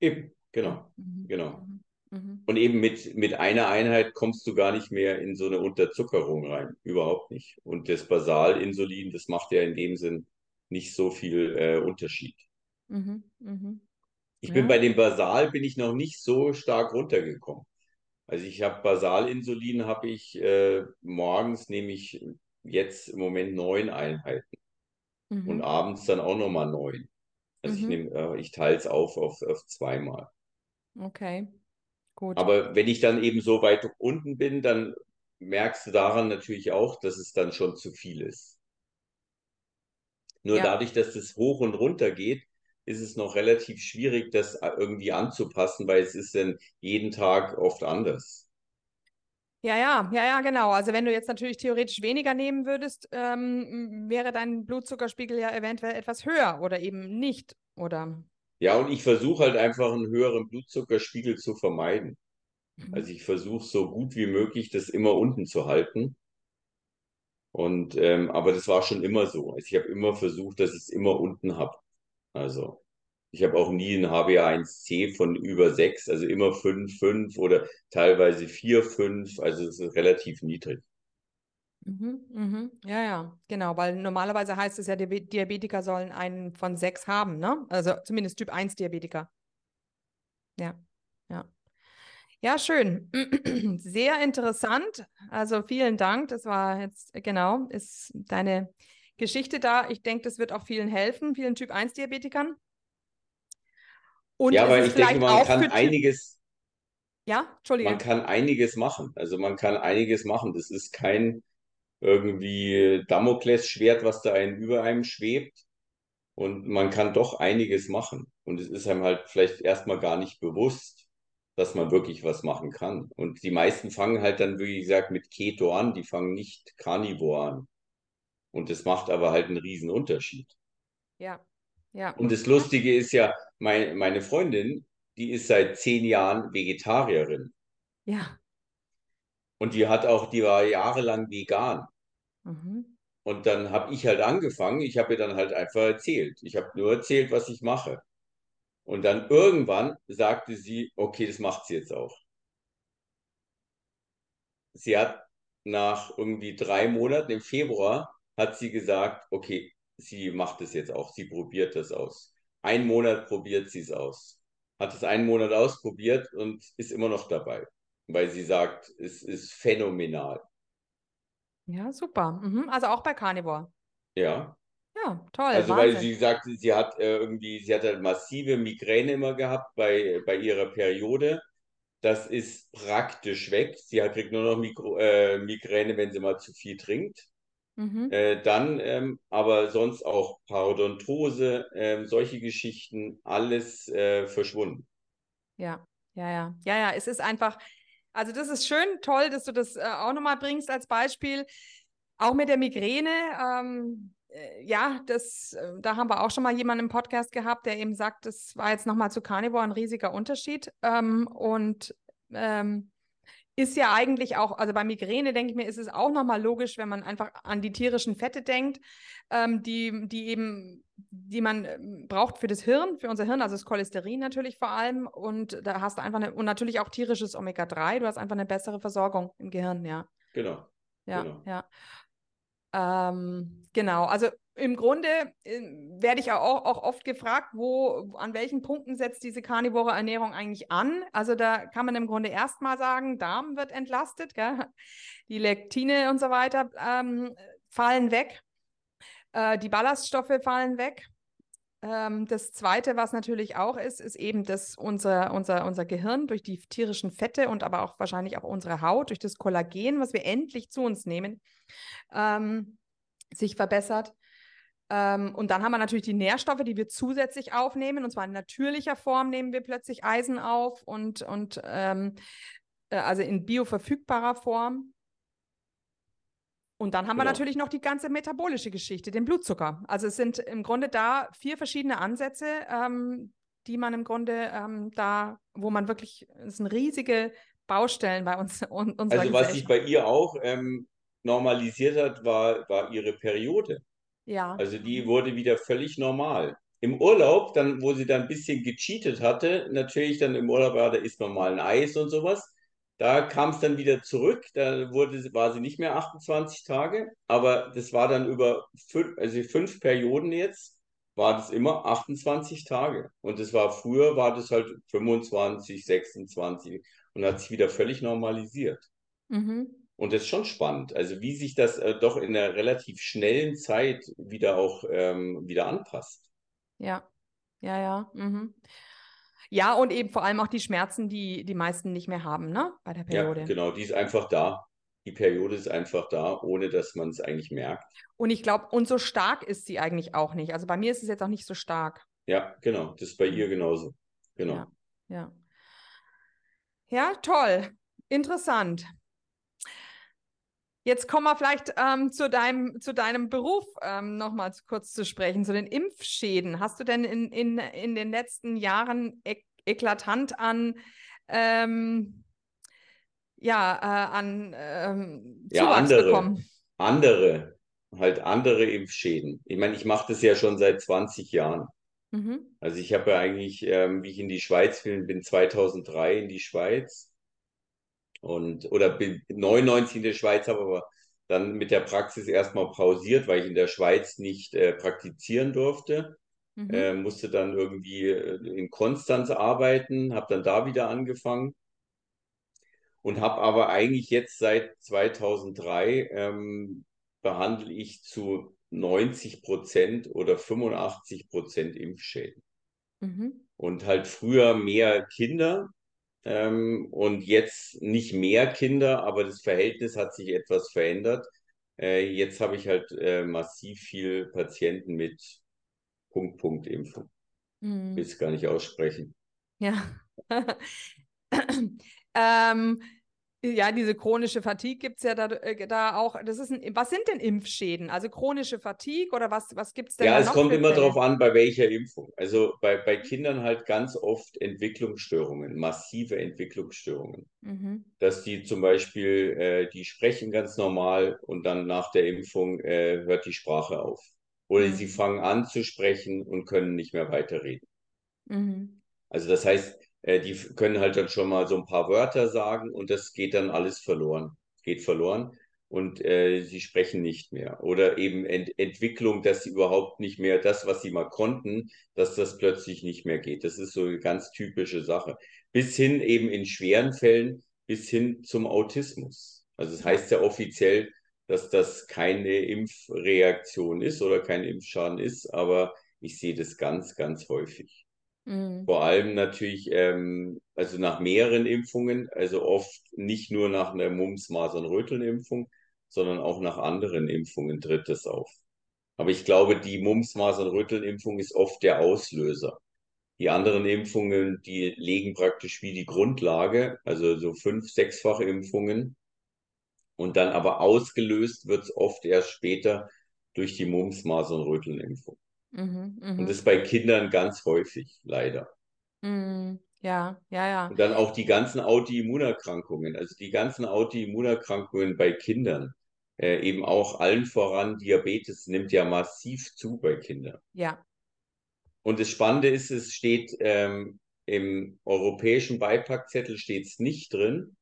Eben, genau. Mhm. Genau. Mhm. mhm. Und eben mit, mit einer Einheit kommst du gar nicht mehr in so eine Unterzuckerung rein. Überhaupt nicht. Und das Basalinsulin, das macht ja in dem Sinn nicht so viel äh, Unterschied. Mhm. Mhm. Ich bin bei dem Basal bin ich noch nicht so stark runtergekommen. Also ich habe Basalinsulin, habe ich äh, morgens nehme ich jetzt im Moment neun Einheiten mhm. und abends dann auch nochmal neun. Also mhm. ich nehme, äh, ich teile es auf, auf auf zweimal. Okay, gut. Aber wenn ich dann eben so weit unten bin, dann merkst du daran natürlich auch, dass es dann schon zu viel ist. Nur ja. dadurch, dass das hoch und runter geht, ist es noch relativ schwierig, das äh, irgendwie anzupassen, weil es ist dann jeden Tag oft anders. Ja, ja, ja, ja, genau. Also wenn du jetzt natürlich theoretisch weniger nehmen würdest, ähm, wäre dein Blutzuckerspiegel ja eventuell etwas höher oder eben nicht, oder? Ja, und ich versuche halt einfach einen höheren Blutzuckerspiegel zu vermeiden. Mhm. Also ich versuche so gut wie möglich, das immer unten zu halten. Und ähm, aber das war schon immer so. Also ich habe immer versucht, dass ich es immer unten habe. Also ich habe auch nie ein HbA1c von über 6, also immer 5, 5 oder teilweise 4, 5. Also es ist relativ niedrig. Mhm, mhm. Ja, ja, genau, weil normalerweise heißt es ja, Diabetiker sollen einen von 6 haben, ne? Also zumindest Typ 1 Diabetiker. Ja, ja. Ja, schön. *clears throat* Sehr interessant. Also vielen Dank. Das war jetzt, genau, ist deine Geschichte da. Ich denke, das wird auch vielen helfen, vielen Typ 1 Diabetikern. Und ja, aber ich denke, man kann einiges. Ja, Entschuldigung. Man kann einiges machen. Also man kann einiges machen. Das ist kein irgendwie Damoklesschwert, was da einen über einem schwebt. Und man kann doch einiges machen. Und es ist einem halt vielleicht erstmal gar nicht bewusst, dass man wirklich was machen kann. Und die meisten fangen halt dann, wie gesagt, mit Keto an, die fangen nicht Carnivore an. Und das macht aber halt einen riesen Unterschied. Ja, ja. Und das Lustige ist ja, mein, meine Freundin, die ist seit zehn Jahren Vegetarierin. Ja. Und die hat auch, die war jahrelang vegan. Mhm. Und dann habe ich halt angefangen, ich habe ihr dann halt einfach erzählt. Ich habe nur erzählt, was ich mache. Und dann irgendwann sagte sie, okay, das macht sie jetzt auch. Sie hat nach irgendwie drei Monaten im Februar hat sie gesagt, okay, sie macht es jetzt auch, sie probiert das aus. Ein Monat probiert sie es aus. Hat es einen Monat ausprobiert und ist immer noch dabei, weil sie sagt, es ist phänomenal. Ja, super. Mhm. Also auch bei Carnivore. Ja. Ja, toll. Also Wahnsinn. weil sie sagt, sie hat äh, irgendwie, sie hat halt massive Migräne immer gehabt bei, bei ihrer Periode. Das ist praktisch weg. Sie hat, kriegt nur noch Mikro, äh, Migräne, wenn sie mal zu viel trinkt. Mhm. Äh, dann ähm, aber sonst auch Parodontose, äh, solche Geschichten, alles äh, verschwunden. Ja, ja, ja. Ja, ja, es ist einfach, also das ist schön, toll, dass du das äh, auch nochmal bringst als Beispiel. Auch mit der Migräne, ähm, äh, ja, das, äh, da haben wir auch schon mal jemanden im Podcast gehabt, der eben sagt, das war jetzt nochmal zu Carnivore ein riesiger Unterschied. Ähm, und ähm, ist ja eigentlich auch, also bei Migräne denke ich mir, ist es auch nochmal logisch, wenn man einfach an die tierischen Fette denkt, ähm, die, die eben, die man ähm, braucht für das Hirn, für unser Hirn, also das Cholesterin natürlich vor allem. Und da hast du einfach eine, und natürlich auch tierisches Omega-3, du hast einfach eine bessere Versorgung im Gehirn, ja. Genau. Ja, genau. ja. Ähm, genau, also im Grunde äh, werde ich auch, auch oft gefragt, wo, an welchen Punkten setzt diese karnivore Ernährung eigentlich an? Also da kann man im Grunde erstmal sagen, Darm wird entlastet, gell? *laughs* die Lektine und so weiter ähm, fallen weg, äh, die Ballaststoffe fallen weg. Ähm, das Zweite, was natürlich auch ist, ist eben, dass unser, unser, unser Gehirn durch die tierischen Fette und aber auch wahrscheinlich auch unsere Haut, durch das Kollagen, was wir endlich zu uns nehmen, ähm, sich verbessert. Ähm, und dann haben wir natürlich die Nährstoffe, die wir zusätzlich aufnehmen. Und zwar in natürlicher Form nehmen wir plötzlich Eisen auf und, und ähm, äh, also in bioverfügbarer Form. Und dann haben genau. wir natürlich noch die ganze metabolische Geschichte, den Blutzucker. Also es sind im Grunde da vier verschiedene Ansätze, ähm, die man im Grunde ähm, da, wo man wirklich, es sind riesige Baustellen bei uns. *laughs* Un, also was sich bei ihr auch ähm, normalisiert hat, war, war ihre Periode. Ja. Also die wurde wieder völlig normal. Im Urlaub, dann, wo sie dann ein bisschen gecheatet hatte, natürlich dann im Urlaub, ja, da isst man mal ein Eis und sowas. Da kam es dann wieder zurück, da wurde, war sie nicht mehr 28 Tage, aber das war dann über fünf, also fünf Perioden jetzt, war das immer 28 Tage. Und das war früher, war das halt 25, 26 und hat sich wieder völlig normalisiert. Mhm. Und das ist schon spannend, also wie sich das äh, doch in einer relativ schnellen Zeit wieder auch ähm, wieder anpasst. Ja, ja, ja. Mhm. Ja, und eben vor allem auch die Schmerzen, die die meisten nicht mehr haben, ne, bei der Periode. Ja, genau, die ist einfach da. Die Periode ist einfach da, ohne dass man es eigentlich merkt. Und ich glaube, und so stark ist sie eigentlich auch nicht. Also bei mir ist es jetzt auch nicht so stark. Ja, genau, das ist bei ihr genauso. Genau. Ja, ja. Ja, toll. Interessant. Jetzt kommen wir vielleicht ähm, zu, deinem, zu deinem Beruf ähm, nochmal kurz zu sprechen, zu den Impfschäden. Hast du denn in, in, in den letzten Jahren ek eklatant an, ähm, ja, äh, an ähm, ja, andere, bekommen? Andere, halt andere Impfschäden. Ich meine, ich mache das ja schon seit 20 Jahren. Mhm. Also ich habe ja eigentlich, ähm, wie ich in die Schweiz bin, bin 2003 in die Schweiz und oder bin 99 in der Schweiz, habe aber dann mit der Praxis erstmal pausiert, weil ich in der Schweiz nicht äh, praktizieren durfte. Mhm. Äh, musste dann irgendwie äh, in Konstanz arbeiten, habe dann da wieder angefangen und habe aber eigentlich jetzt seit 2003 ähm, behandle ich zu 90 Prozent oder 85 Prozent Impfschäden. Mhm. Und halt früher mehr Kinder, ähm, und jetzt nicht mehr Kinder, aber das Verhältnis hat sich etwas verändert. Äh, jetzt habe ich halt äh, massiv viel Patienten mit Punkt-Punkt-Impfung. Hm. Will es gar nicht aussprechen. Ja. *laughs* ähm, ja, diese chronische Fatigue gibt es ja da, äh, da auch. Das ist ein, was sind denn Impfschäden? Also chronische Fatigue oder was, was gibt es denn? Ja, es kommt immer darauf an, bei welcher Impfung. Also bei, bei Kindern halt ganz oft Entwicklungsstörungen, massive Entwicklungsstörungen. Mhm. Dass die zum Beispiel, äh, die sprechen ganz normal und dann nach der Impfung äh, hört die Sprache auf. Oder mhm. sie fangen an zu sprechen und können nicht mehr weiterreden. Mhm. Also das heißt, äh, die können halt dann schon mal so ein paar Wörter sagen und das geht dann alles verloren. Geht verloren und äh, sie sprechen nicht mehr. Oder eben Ent Entwicklung, dass sie überhaupt nicht mehr das, was sie mal konnten, dass das plötzlich nicht mehr geht. Das ist so eine ganz typische Sache. Bis hin eben in schweren Fällen, bis hin zum Autismus. Also es das heißt ja offiziell, dass das keine Impfreaktion ist oder kein Impfschaden ist, aber ich sehe das ganz, ganz häufig. Mhm. Vor allem natürlich, ähm, also nach mehreren Impfungen, also oft nicht nur nach einer Mumps, Masern, Röteln-Impfung, sondern auch nach anderen Impfungen tritt das auf. Aber ich glaube, die Mumps, Masern, Röteln-Impfung ist oft der Auslöser. Die anderen Impfungen, die legen praktisch wie die Grundlage, also so fünf, sechsfach Impfungen. Und dann aber ausgelöst wird es oft erst später durch die Mumps, Masern, Röteln-Impfung. Mhm, mh. Und das ist bei Kindern ganz häufig, leider. Mhm, ja, ja, ja. Und dann auch die ganzen Autoimmunerkrankungen, also die ganzen Autoimmunerkrankungen bei Kindern, äh, eben auch allen voran Diabetes nimmt ja massiv zu bei Kindern. Ja. Und das Spannende ist, es steht ähm, im europäischen Beipackzettel steht es nicht drin,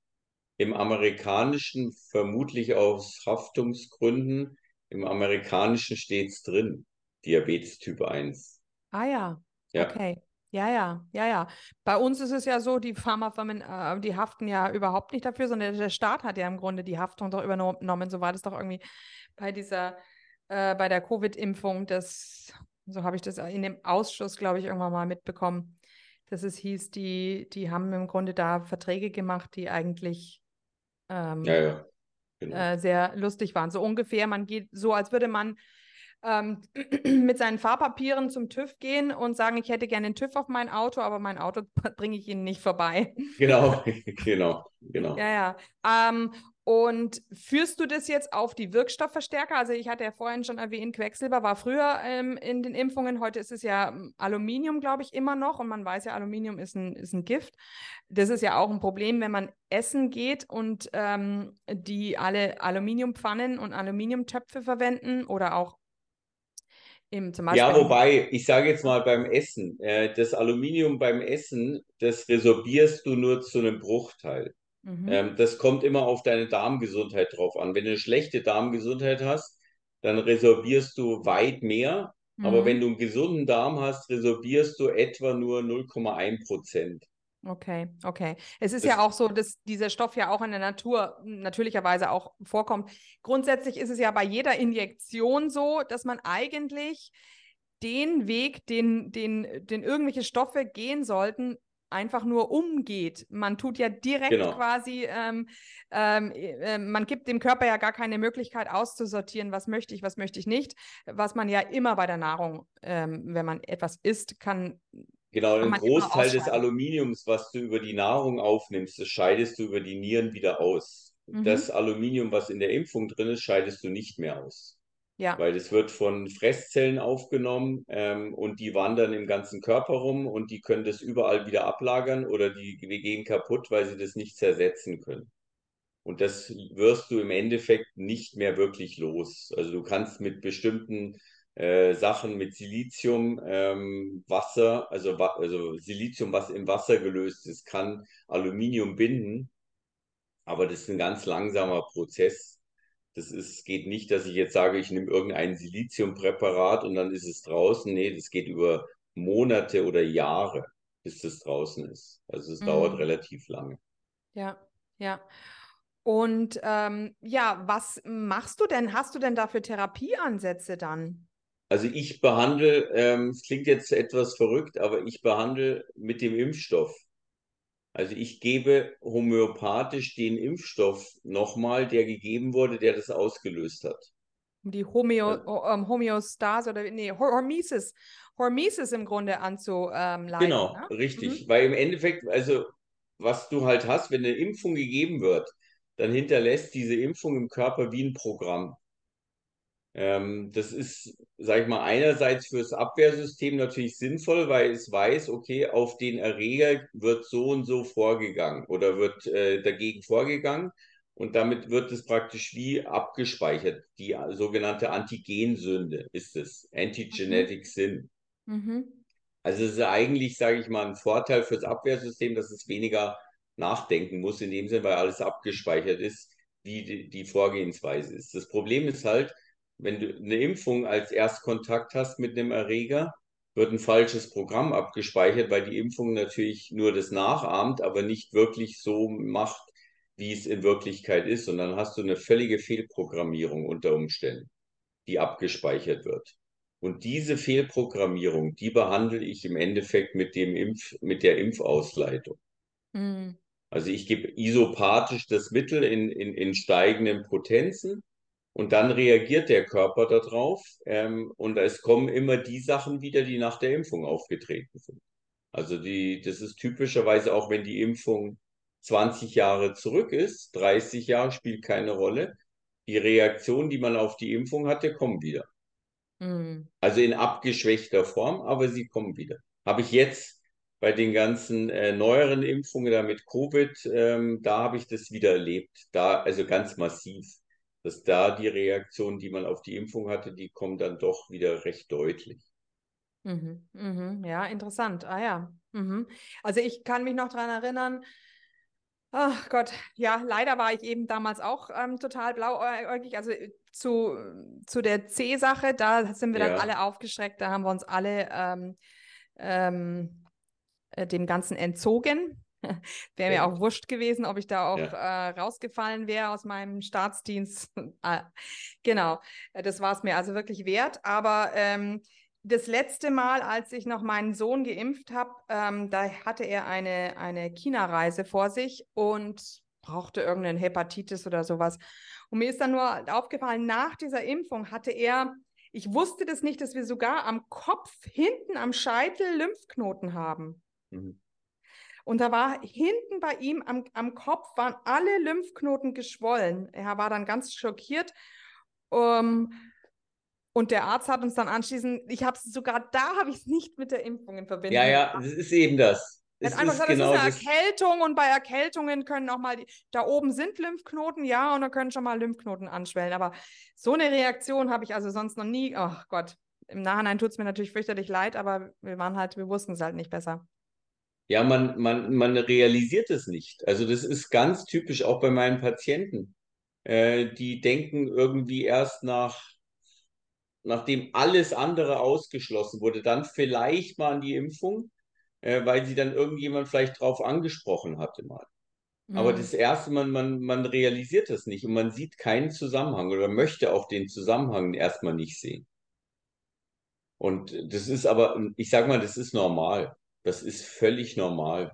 im amerikanischen vermutlich aus Haftungsgründen, im amerikanischen steht es drin. Diabetes Typ 1. Ah ja. ja. Okay. Ja, ja, ja, ja. Bei uns ist es ja so, die Pharmafirmen, äh, die haften ja überhaupt nicht dafür, sondern der Staat hat ja im Grunde die Haftung doch übernommen. So war das doch irgendwie bei dieser, äh, bei der Covid-Impfung, das, so habe ich das in dem Ausschuss, glaube ich, irgendwann mal mitbekommen, dass es hieß, die, die haben im Grunde da Verträge gemacht, die eigentlich ähm, ja, ja. Genau. Äh, sehr lustig waren. So ungefähr, man geht so, als würde man ähm, *clears throat* mit seinen Fahrpapieren zum TÜV gehen und sagen, ich hätte gerne einen TÜV auf mein Auto, aber mein Auto *laughs* bringe ich Ihnen nicht vorbei. Genau, *laughs* genau, genau. Ja, ja. Ähm, Und führst du das jetzt auf die Wirkstoffverstärker? Also ich hatte ja vorhin schon erwähnt, Quecksilber war früher ähm, in den Impfungen. Heute ist es ja ähm, Aluminium, glaube ich, immer noch. Und man weiß ja, Aluminium ist ein, ist ein Gift. Das ist ja auch ein Problem, wenn man essen geht und ähm, die alle Aluminiumpfannen und Aluminiumtöpfe verwenden oder auch Beispiel. Ja, wobei, ich sage jetzt mal beim Essen, äh, das Aluminium beim Essen, das resorbierst du nur zu einem Bruchteil. Mhm. Ähm, das kommt immer auf deine Darmgesundheit drauf an. Wenn du eine schlechte Darmgesundheit hast, dann resorbierst du weit mehr. Mhm. Aber wenn du einen gesunden Darm hast, resorbierst du etwa nur 0,1 Prozent. Okay, okay. Es ist das, ja auch so, dass dieser Stoff ja auch in der Natur natürlicherweise auch vorkommt. Grundsätzlich ist es ja bei jeder Injektion so, dass man eigentlich den Weg, den, den, den irgendwelche Stoffe gehen sollten, einfach nur umgeht. Man tut ja direkt genau. quasi, ähm, ähm, äh, man gibt dem Körper ja gar keine Möglichkeit auszusortieren, was möchte ich, was möchte ich nicht. Was man ja immer bei der Nahrung, ähm, wenn man etwas isst, kann. Genau, ein Großteil des Aluminiums, was du über die Nahrung aufnimmst, das scheidest du über die Nieren wieder aus. Mhm. Das Aluminium, was in der Impfung drin ist, scheidest du nicht mehr aus. Ja. Weil es wird von Fresszellen aufgenommen ähm, und die wandern im ganzen Körper rum und die können das überall wieder ablagern oder die, die gehen kaputt, weil sie das nicht zersetzen können. Und das wirst du im Endeffekt nicht mehr wirklich los. Also du kannst mit bestimmten äh, Sachen, mit Silizium, ähm, Wasser, also, also Silizium, was im Wasser gelöst ist, kann Aluminium binden. Aber das ist ein ganz langsamer Prozess das ist, geht nicht, dass ich jetzt sage, ich nehme irgendein Siliziumpräparat und dann ist es draußen. Nee, das geht über Monate oder Jahre, bis das draußen ist. Also es mhm. dauert relativ lange. Ja, ja. Und ähm, ja, was machst du denn? Hast du denn dafür Therapieansätze dann? Also ich behandle, ähm, es klingt jetzt etwas verrückt, aber ich behandle mit dem Impfstoff. Also ich gebe homöopathisch den Impfstoff nochmal, der gegeben wurde, der das ausgelöst hat. Die Homeo, ja. ähm, Homöostase oder nee, Hormesis, Hormesis im Grunde anzuleiten. Genau, ne? richtig. Mhm. Weil im Endeffekt, also was du halt hast, wenn eine Impfung gegeben wird, dann hinterlässt diese Impfung im Körper wie ein Programm. Ähm, das ist, sage ich mal, einerseits fürs Abwehrsystem natürlich sinnvoll, weil es weiß, okay, auf den Erreger wird so und so vorgegangen oder wird äh, dagegen vorgegangen. Und damit wird es praktisch wie abgespeichert. Die sogenannte Antigensünde ist es. Antigenetic mhm. Sin. Mhm. Also es ist eigentlich, sage ich mal, ein Vorteil fürs Abwehrsystem, dass es weniger nachdenken muss, in dem Sinne, weil alles abgespeichert ist, wie die, die Vorgehensweise ist. Das Problem ist halt, wenn du eine Impfung als Erstkontakt hast mit einem Erreger, wird ein falsches Programm abgespeichert, weil die Impfung natürlich nur das nachahmt, aber nicht wirklich so macht, wie es in Wirklichkeit ist. Und dann hast du eine völlige Fehlprogrammierung unter Umständen, die abgespeichert wird. Und diese Fehlprogrammierung, die behandle ich im Endeffekt mit dem Impf, mit der Impfausleitung. Mhm. Also ich gebe isopathisch das Mittel in, in, in steigenden Potenzen und dann reagiert der Körper darauf ähm, und es kommen immer die Sachen wieder, die nach der Impfung aufgetreten sind. Also die, das ist typischerweise auch, wenn die Impfung 20 Jahre zurück ist, 30 Jahre spielt keine Rolle. Die Reaktionen, die man auf die Impfung hatte, kommen wieder. Mhm. Also in abgeschwächter Form, aber sie kommen wieder. Habe ich jetzt bei den ganzen äh, neueren Impfungen da mit Covid, ähm, da habe ich das wieder erlebt. Da, also ganz massiv dass da die Reaktionen, die man auf die Impfung hatte, die kommen dann doch wieder recht deutlich. Mhm, mhm, ja, interessant. Ah ja. Mhm. Also ich kann mich noch daran erinnern, ach Gott, ja, leider war ich eben damals auch ähm, total blauäugig. Also äh, zu, zu der C-Sache, da sind wir ja. dann alle aufgeschreckt, da haben wir uns alle ähm, ähm, äh, dem Ganzen entzogen. *laughs* Wäre mir auch wurscht gewesen, ob ich da auch ja. äh, rausgefallen wäre aus meinem Staatsdienst. *laughs* ah, genau, äh, das war es mir also wirklich wert. Aber ähm, das letzte Mal, als ich noch meinen Sohn geimpft habe, ähm, da hatte er eine, eine China-Reise vor sich und brauchte irgendeinen Hepatitis oder sowas. Und mir ist dann nur aufgefallen, nach dieser Impfung hatte er, ich wusste das nicht, dass wir sogar am Kopf hinten am Scheitel Lymphknoten haben. Mhm. Und da war hinten bei ihm am, am Kopf waren alle Lymphknoten geschwollen. Er war dann ganz schockiert. Ähm, und der Arzt hat uns dann anschließend, ich habe es sogar da, habe ich es nicht mit der Impfung in Verbindung. Ja, ja, das ist eben das. Er hat einfach gesagt, genau das ist eine Erkältung und bei Erkältungen können auch mal, die, da oben sind Lymphknoten, ja, und da können schon mal Lymphknoten anschwellen. Aber so eine Reaktion habe ich also sonst noch nie, oh Gott, im Nachhinein tut es mir natürlich fürchterlich leid, aber wir waren halt, wir wussten es halt nicht besser. Ja, man, man, man realisiert es nicht. Also das ist ganz typisch auch bei meinen Patienten. Äh, die denken irgendwie erst nach, nachdem alles andere ausgeschlossen wurde, dann vielleicht mal an die Impfung, äh, weil sie dann irgendjemand vielleicht drauf angesprochen hatte mal. Mhm. Aber das erste, man, man, man realisiert das nicht und man sieht keinen Zusammenhang oder möchte auch den Zusammenhang erstmal nicht sehen. Und das ist aber, ich sag mal, das ist normal. Das ist völlig normal.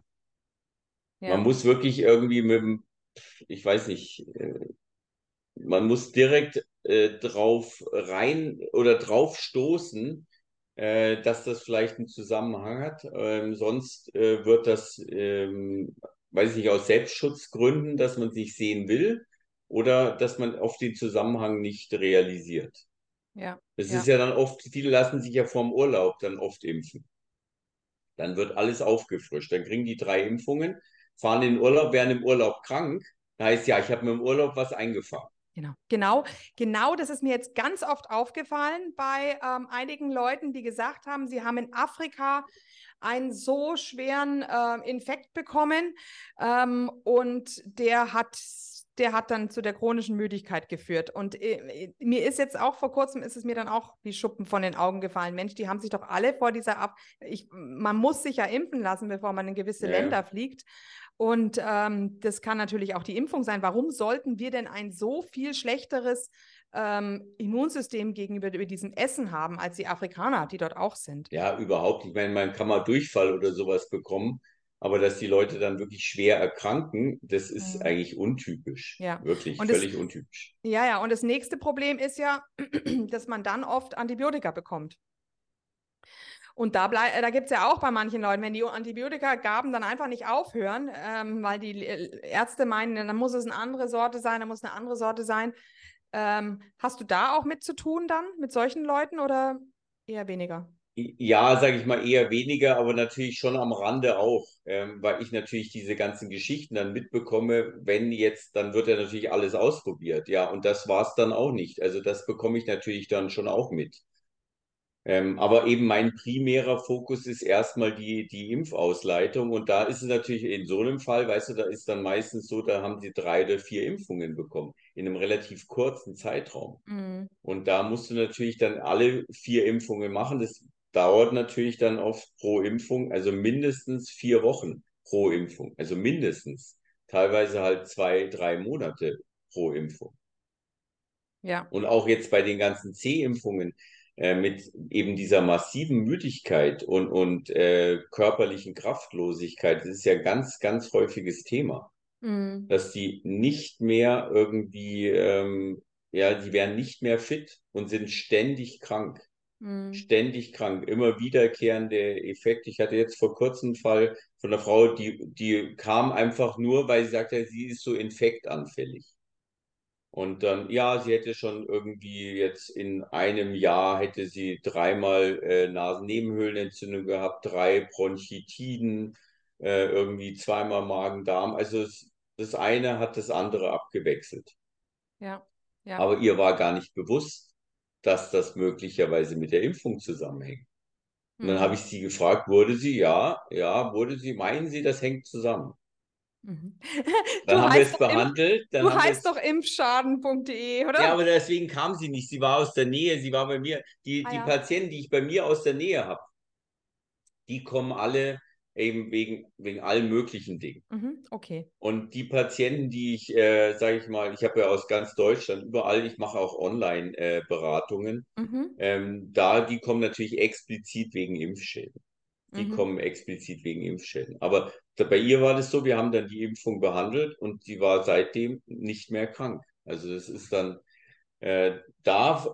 Ja. Man muss wirklich irgendwie mit dem, ich weiß nicht, äh, man muss direkt äh, drauf rein oder drauf stoßen, äh, dass das vielleicht einen Zusammenhang hat. Ähm, sonst äh, wird das, ähm, weiß ich nicht, aus Selbstschutzgründen, dass man sich sehen will oder dass man auf den Zusammenhang nicht realisiert. Ja. Das ja. ist ja dann oft, viele lassen sich ja vorm Urlaub dann oft impfen. Dann wird alles aufgefrischt. Dann kriegen die drei Impfungen, fahren in den Urlaub, werden im Urlaub krank. Da heißt ja, ich habe mir im Urlaub was eingefangen. Genau, genau, genau. Das ist mir jetzt ganz oft aufgefallen bei ähm, einigen Leuten, die gesagt haben, sie haben in Afrika einen so schweren äh, Infekt bekommen ähm, und der hat der hat dann zu der chronischen Müdigkeit geführt. Und äh, mir ist jetzt auch vor kurzem, ist es mir dann auch wie Schuppen von den Augen gefallen. Mensch, die haben sich doch alle vor dieser Ab... Ich, man muss sich ja impfen lassen, bevor man in gewisse ja. Länder fliegt. Und ähm, das kann natürlich auch die Impfung sein. Warum sollten wir denn ein so viel schlechteres ähm, Immunsystem gegenüber diesem Essen haben als die Afrikaner, die dort auch sind? Ja, überhaupt. Ich meine, man kann mal Durchfall oder sowas bekommen. Aber dass die Leute dann wirklich schwer erkranken, das ist mhm. eigentlich untypisch. Ja. Wirklich, und völlig das, untypisch. Ja, ja. Und das nächste Problem ist ja, *clears throat* dass man dann oft Antibiotika bekommt. Und da, da gibt es ja auch bei manchen Leuten, wenn die Antibiotika-Gaben dann einfach nicht aufhören, ähm, weil die Ärzte meinen, dann muss es eine andere Sorte sein, dann muss eine andere Sorte sein. Ähm, hast du da auch mit zu tun dann, mit solchen Leuten oder eher weniger? Ja, sage ich mal eher weniger, aber natürlich schon am Rande auch, ähm, weil ich natürlich diese ganzen Geschichten dann mitbekomme, wenn jetzt, dann wird ja natürlich alles ausprobiert, ja, und das war es dann auch nicht. Also das bekomme ich natürlich dann schon auch mit. Ähm, aber eben mein primärer Fokus ist erstmal die, die Impfausleitung und da ist es natürlich in so einem Fall, weißt du, da ist dann meistens so, da haben sie drei oder vier Impfungen bekommen in einem relativ kurzen Zeitraum. Mhm. Und da musst du natürlich dann alle vier Impfungen machen. Das dauert natürlich dann oft pro Impfung, also mindestens vier Wochen pro Impfung, also mindestens. Teilweise halt zwei, drei Monate pro Impfung. Ja. Und auch jetzt bei den ganzen C-Impfungen äh, mit eben dieser massiven Müdigkeit und, und äh, körperlichen Kraftlosigkeit, das ist ja ein ganz, ganz häufiges Thema. Mhm. Dass die nicht mehr irgendwie, ähm, ja, die werden nicht mehr fit und sind ständig krank. Mhm. Ständig krank, immer wiederkehrende Effekte. Ich hatte jetzt vor kurzem einen Fall von einer Frau, die, die kam einfach nur, weil sie sagte, sie ist so infektanfällig. Und dann, ja, sie hätte schon irgendwie jetzt in einem Jahr hätte sie dreimal äh, Nasennebenhöhlenentzündung gehabt, drei Bronchitiden, äh, irgendwie zweimal Magen-Darm. Also es, das eine hat das andere abgewechselt. Ja, ja. Aber ihr war gar nicht bewusst, dass das möglicherweise mit der Impfung zusammenhängt. Und dann mhm. habe ich sie gefragt, wurde sie? Ja, ja, wurde sie? Meinen Sie, das hängt zusammen? Mhm. *laughs* Dann haben wir es behandelt. Dann du heißt doch impfschaden.de, oder? Ja, aber deswegen kam sie nicht. Sie war aus der Nähe, sie war bei mir. Die, ah, die ja. Patienten, die ich bei mir aus der Nähe habe, die kommen alle eben wegen, wegen allen möglichen Dingen. Mhm, okay. Und die Patienten, die ich, äh, sage ich mal, ich habe ja aus ganz Deutschland überall, ich mache auch Online-Beratungen, äh, mhm. ähm, da, die kommen natürlich explizit wegen Impfschäden. Die mhm. kommen explizit wegen Impfschäden. Aber da, bei ihr war das so, wir haben dann die Impfung behandelt und sie war seitdem nicht mehr krank. Also das ist dann, äh, da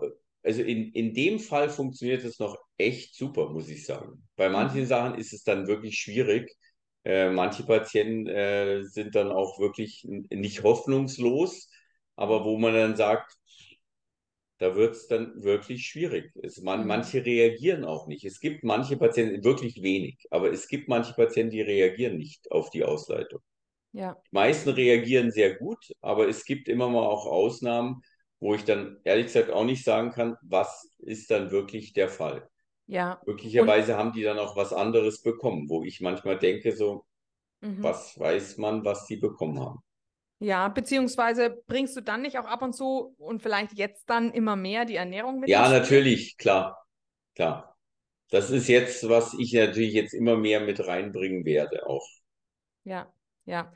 also in, in dem Fall funktioniert es noch echt super, muss ich sagen. Bei manchen mhm. Sachen ist es dann wirklich schwierig, Äh, manche Patienten äh, sind dann auch wirklich nicht hoffnungslos, aber wo man dann sagt, da wird es dann wirklich schwierig. Es, man, mhm. Manche reagieren auch nicht. Es gibt manche Patienten, wirklich wenig, aber es gibt manche Patienten, die reagieren nicht auf die Ausleitung. Ja. Die meisten reagieren sehr gut, aber es gibt immer mal auch Ausnahmen, wo ich dann ehrlich gesagt auch nicht sagen kann, was ist dann wirklich der Fall. Ja. Möglicherweise Und, haben die dann auch was anderes bekommen, wo ich manchmal denke, so, mhm. was weiß man, was die bekommen haben. Ja, beziehungsweise bringst du dann nicht auch ab und zu und vielleicht jetzt dann immer mehr die Ernährung mit? Ja, natürlich, klar, klar. Das ist jetzt, was ich natürlich jetzt immer mehr mit reinbringen werde auch. Ja, ja,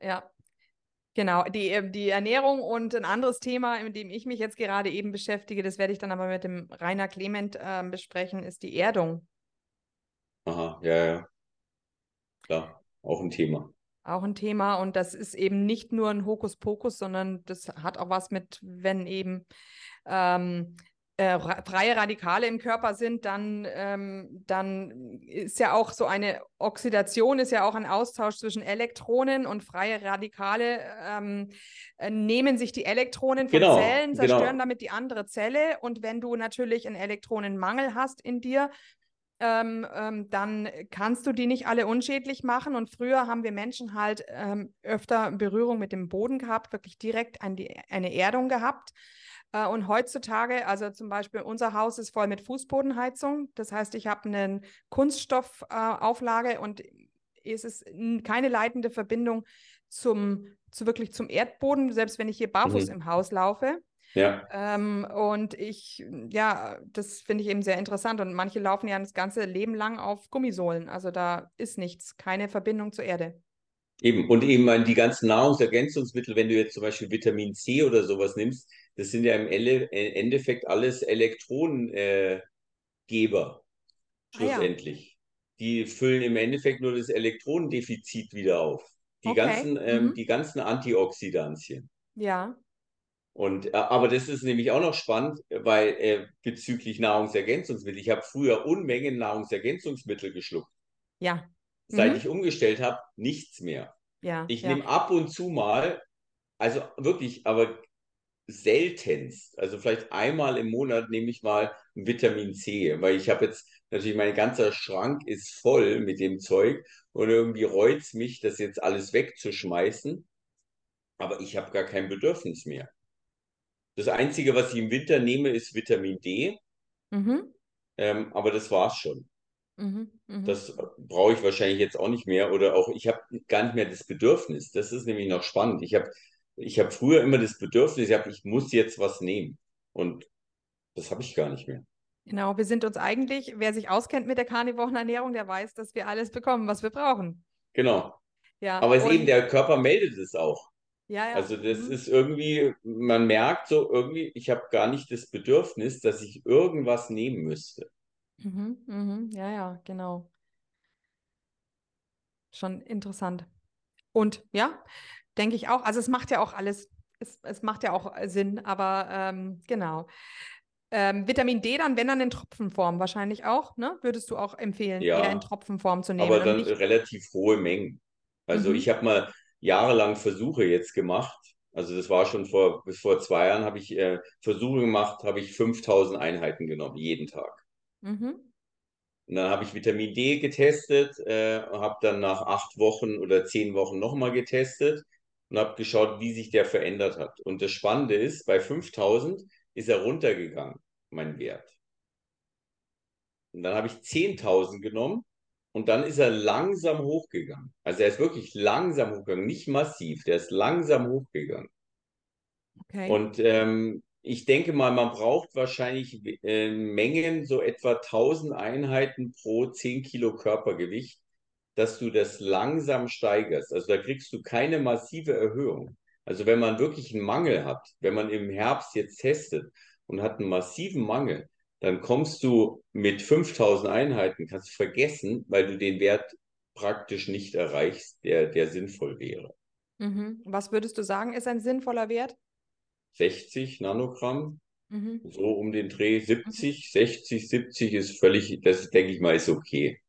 ja. Genau, die, äh, die Ernährung und ein anderes Thema, mit dem ich mich jetzt gerade eben beschäftige, das werde ich dann aber mit dem Rainer Clement äh, besprechen, ist die Erdung. Aha, ja, ja. Klar, auch ein Thema. Auch ein Thema und das ist eben nicht nur ein Hokuspokus, sondern das hat auch was mit, wenn eben ähm, äh, freie Radikale im Körper sind, dann, ähm, dann ist ja auch so eine Oxidation, ist ja auch ein Austausch zwischen Elektronen und freie Radikale ähm, äh, nehmen sich die Elektronen von genau, Zellen, zerstören genau. damit die andere Zelle. Und wenn du natürlich einen Elektronenmangel hast in dir, ähm, ähm, dann kannst du die nicht alle unschädlich machen. Und früher haben wir Menschen halt ähm, öfter Berührung mit dem Boden gehabt, wirklich direkt die, eine Erdung gehabt. Äh, und heutzutage, also zum Beispiel unser Haus ist voll mit Fußbodenheizung. Das heißt, ich habe eine Kunststoffauflage und es ist keine leitende Verbindung zum, zu wirklich zum Erdboden, selbst wenn ich hier barfuß mhm. im Haus laufe. Ja. Ähm, und ich, ja, das finde ich eben sehr interessant. Und manche laufen ja das ganze Leben lang auf Gummisohlen. Also da ist nichts, keine Verbindung zur Erde. Eben, und eben die ganzen Nahrungsergänzungsmittel, wenn du jetzt zum Beispiel Vitamin C oder sowas nimmst, das sind ja im Endeffekt alles Elektronengeber, schlussendlich. Ah, ja. Die füllen im Endeffekt nur das Elektronendefizit wieder auf. Die okay. ganzen, ähm, mhm. die ganzen Antioxidantien. Ja. Und, äh, aber das ist nämlich auch noch spannend, weil äh, bezüglich Nahrungsergänzungsmittel, ich habe früher Unmengen Nahrungsergänzungsmittel geschluckt. Ja. Seit mhm. ich umgestellt habe, nichts mehr. Ja. Ich ja. nehme ab und zu mal, also wirklich, aber seltenst, also vielleicht einmal im Monat nehme ich mal Vitamin C, weil ich habe jetzt natürlich mein ganzer Schrank ist voll mit dem Zeug und irgendwie reut es mich, das jetzt alles wegzuschmeißen, aber ich habe gar kein Bedürfnis mehr. Das Einzige, was ich im Winter nehme, ist Vitamin D, mhm. ähm, aber das war's schon. Mhm, mh. Das brauche ich wahrscheinlich jetzt auch nicht mehr oder auch ich habe gar nicht mehr das Bedürfnis. Das ist nämlich noch spannend. Ich habe ich habe früher immer das Bedürfnis, ich, hab, ich muss jetzt was nehmen. Und das habe ich gar nicht mehr. Genau, wir sind uns eigentlich, wer sich auskennt mit der karnivoren Ernährung, der weiß, dass wir alles bekommen, was wir brauchen. Genau. Ja, Aber es eben, der Körper meldet es auch. Ja, ja. Also das mhm. ist irgendwie, man merkt so irgendwie, ich habe gar nicht das Bedürfnis, dass ich irgendwas nehmen müsste. Mhm, mhm, ja, ja, genau. Schon interessant. Und ja, denke ich auch. Also es macht ja auch alles, es, es macht ja auch Sinn, aber ähm, genau. Ähm, Vitamin D dann, wenn dann in Tropfenform wahrscheinlich auch, ne? Würdest du auch empfehlen, ja, eher in Tropfenform zu nehmen? Aber dann relativ hohe Mengen. Also mhm. ich habe mal jahrelang Versuche jetzt gemacht. Also das war schon vor, bis vor zwei Jahren habe ich äh, Versuche gemacht, habe ich 5000 Einheiten genommen, jeden Tag. Mhm. Und dann habe ich Vitamin D getestet, äh, habe dann nach acht Wochen oder zehn Wochen nochmal getestet und habe geschaut, wie sich der verändert hat. Und das Spannende ist, bei 5000 ist er runtergegangen, mein Wert. Und dann habe ich 10.000 genommen und dann ist er langsam hochgegangen. Also er ist wirklich langsam hochgegangen, nicht massiv, der ist langsam hochgegangen. Okay. Und ähm, ich denke mal, man braucht wahrscheinlich äh, Mengen, so etwa 1000 Einheiten pro 10 Kilo Körpergewicht, dass du das langsam steigerst. Also da kriegst du keine massive Erhöhung. Also wenn man wirklich einen Mangel hat, wenn man im Herbst jetzt testet und hat einen massiven Mangel, dann kommst du mit 5000 Einheiten, kannst du vergessen, weil du den Wert praktisch nicht erreichst, der, der sinnvoll wäre. Mhm. Was würdest du sagen, ist ein sinnvoller Wert? 60 Nanogramm, mhm. so um den Dreh 70, mhm. 60, 70 ist völlig, das denke ich mal, ist okay.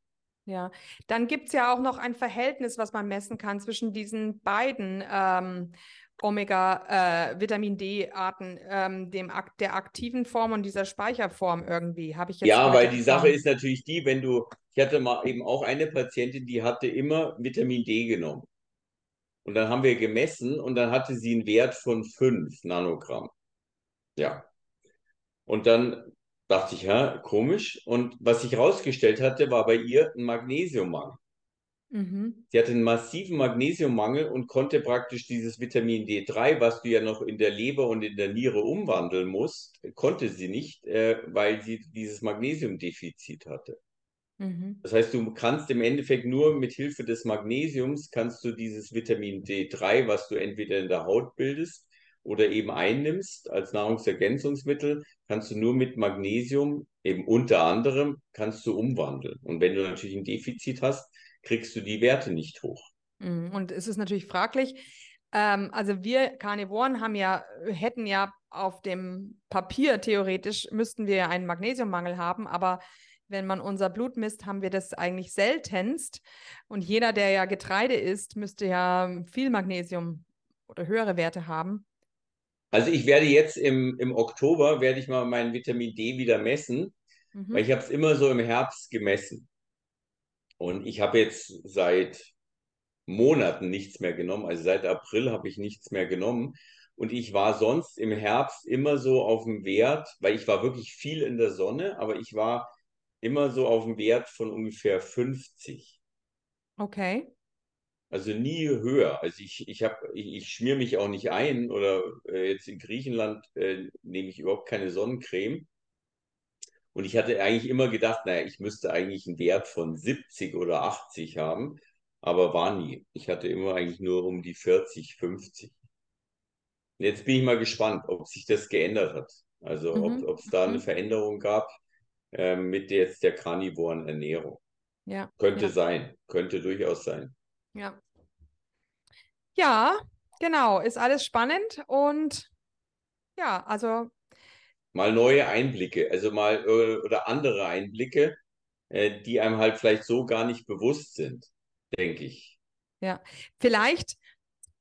Ja, dann gibt es ja auch noch ein Verhältnis, was man messen kann zwischen diesen beiden ähm, Omega-Vitamin äh, D-Arten, ähm, dem der aktiven Form und dieser Speicherform irgendwie. Habe ich jetzt Ja, weil die Sache ist natürlich die, wenn du, ich hatte mal eben auch eine Patientin, die hatte immer Vitamin D genommen. Und dann haben wir gemessen und dann hatte sie einen Wert von 5 Nanogramm. Ja. Und dann dachte ich, ja, komisch. Und was sich herausgestellt hatte, war bei ihr ein Magnesiummangel. Mhm. Sie hatte einen massiven Magnesiummangel und konnte praktisch dieses Vitamin D3, was du ja noch in der Leber und in der Niere umwandeln musst, konnte sie nicht, äh, weil sie dieses Magnesiumdefizit hatte. Mhm. Das heißt, du kannst im Endeffekt nur mit Hilfe des Magnesiums kannst du dieses Vitamin D3, was du entweder in der Haut bildest oder eben einnimmst als Nahrungsergänzungsmittel, kannst du nur mit Magnesium eben unter anderem kannst du umwandeln. Und wenn du natürlich ein Defizit hast, kriegst du die Werte nicht hoch. Mhm. Und es ist natürlich fraglich. Ähm, also wir Karnivoren haben ja, hätten ja auf dem Papier theoretisch müssten wir einen Magnesiummangel haben, aber wenn man unser Blut misst, haben wir das eigentlich seltenst. Und jeder, der ja Getreide isst, müsste ja viel Magnesium oder höhere Werte haben. Also ich werde jetzt im, im Oktober, werde ich mal meinen Vitamin D wieder messen, mhm. weil ich habe es immer so im Herbst gemessen. Und ich habe jetzt seit Monaten nichts mehr genommen. Also seit April habe ich nichts mehr genommen. Und ich war sonst im Herbst immer so auf dem Wert, weil ich war wirklich viel in der Sonne, aber ich war immer so auf dem Wert von ungefähr 50. Okay. Also nie höher. Also ich, ich habe, ich, ich schmier mich auch nicht ein oder äh, jetzt in Griechenland äh, nehme ich überhaupt keine Sonnencreme. Und ich hatte eigentlich immer gedacht, naja, ich müsste eigentlich einen Wert von 70 oder 80 haben, aber war nie. Ich hatte immer eigentlich nur um die 40, 50. Und jetzt bin ich mal gespannt, ob sich das geändert hat. Also mhm. ob es da eine mhm. Veränderung gab äh, mit jetzt der karnivoren Ernährung. Ja. Könnte ja. sein, könnte durchaus sein. Ja. Ja, genau, ist alles spannend und ja, also mal neue Einblicke, also mal äh, oder andere Einblicke, äh, die einem halt vielleicht so gar nicht bewusst sind, denke ich. Ja, vielleicht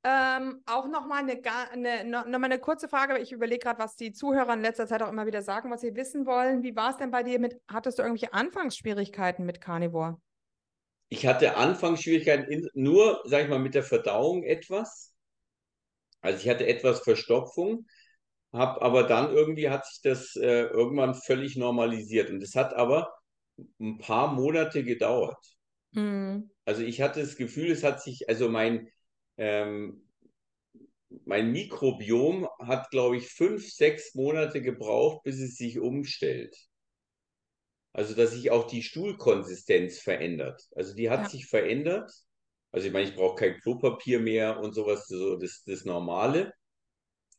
ähm, auch nochmal eine, eine, noch mal eine kurze Frage, ich überlege gerade, was die Zuhörer in letzter Zeit auch immer wieder sagen, was sie wissen wollen. Wie war es denn bei dir mit, hattest du irgendwelche Anfangsschwierigkeiten mit Carnivore? Ich hatte Anfangsschwierigkeiten nur, sag ich mal, mit der Verdauung etwas. Also ich hatte etwas Verstopfung, habe aber dann irgendwie hat sich das äh, irgendwann völlig normalisiert und es hat aber ein paar Monate gedauert. Mhm. Also ich hatte das Gefühl, es hat sich, also mein, ähm, mein Mikrobiom hat, glaube ich, fünf, sechs Monate gebraucht, bis es sich umstellt. Also, dass sich auch die Stuhlkonsistenz verändert. Also, die hat ja. sich verändert. Also, ich meine, ich brauche kein Klopapier mehr und sowas, so das, das Normale.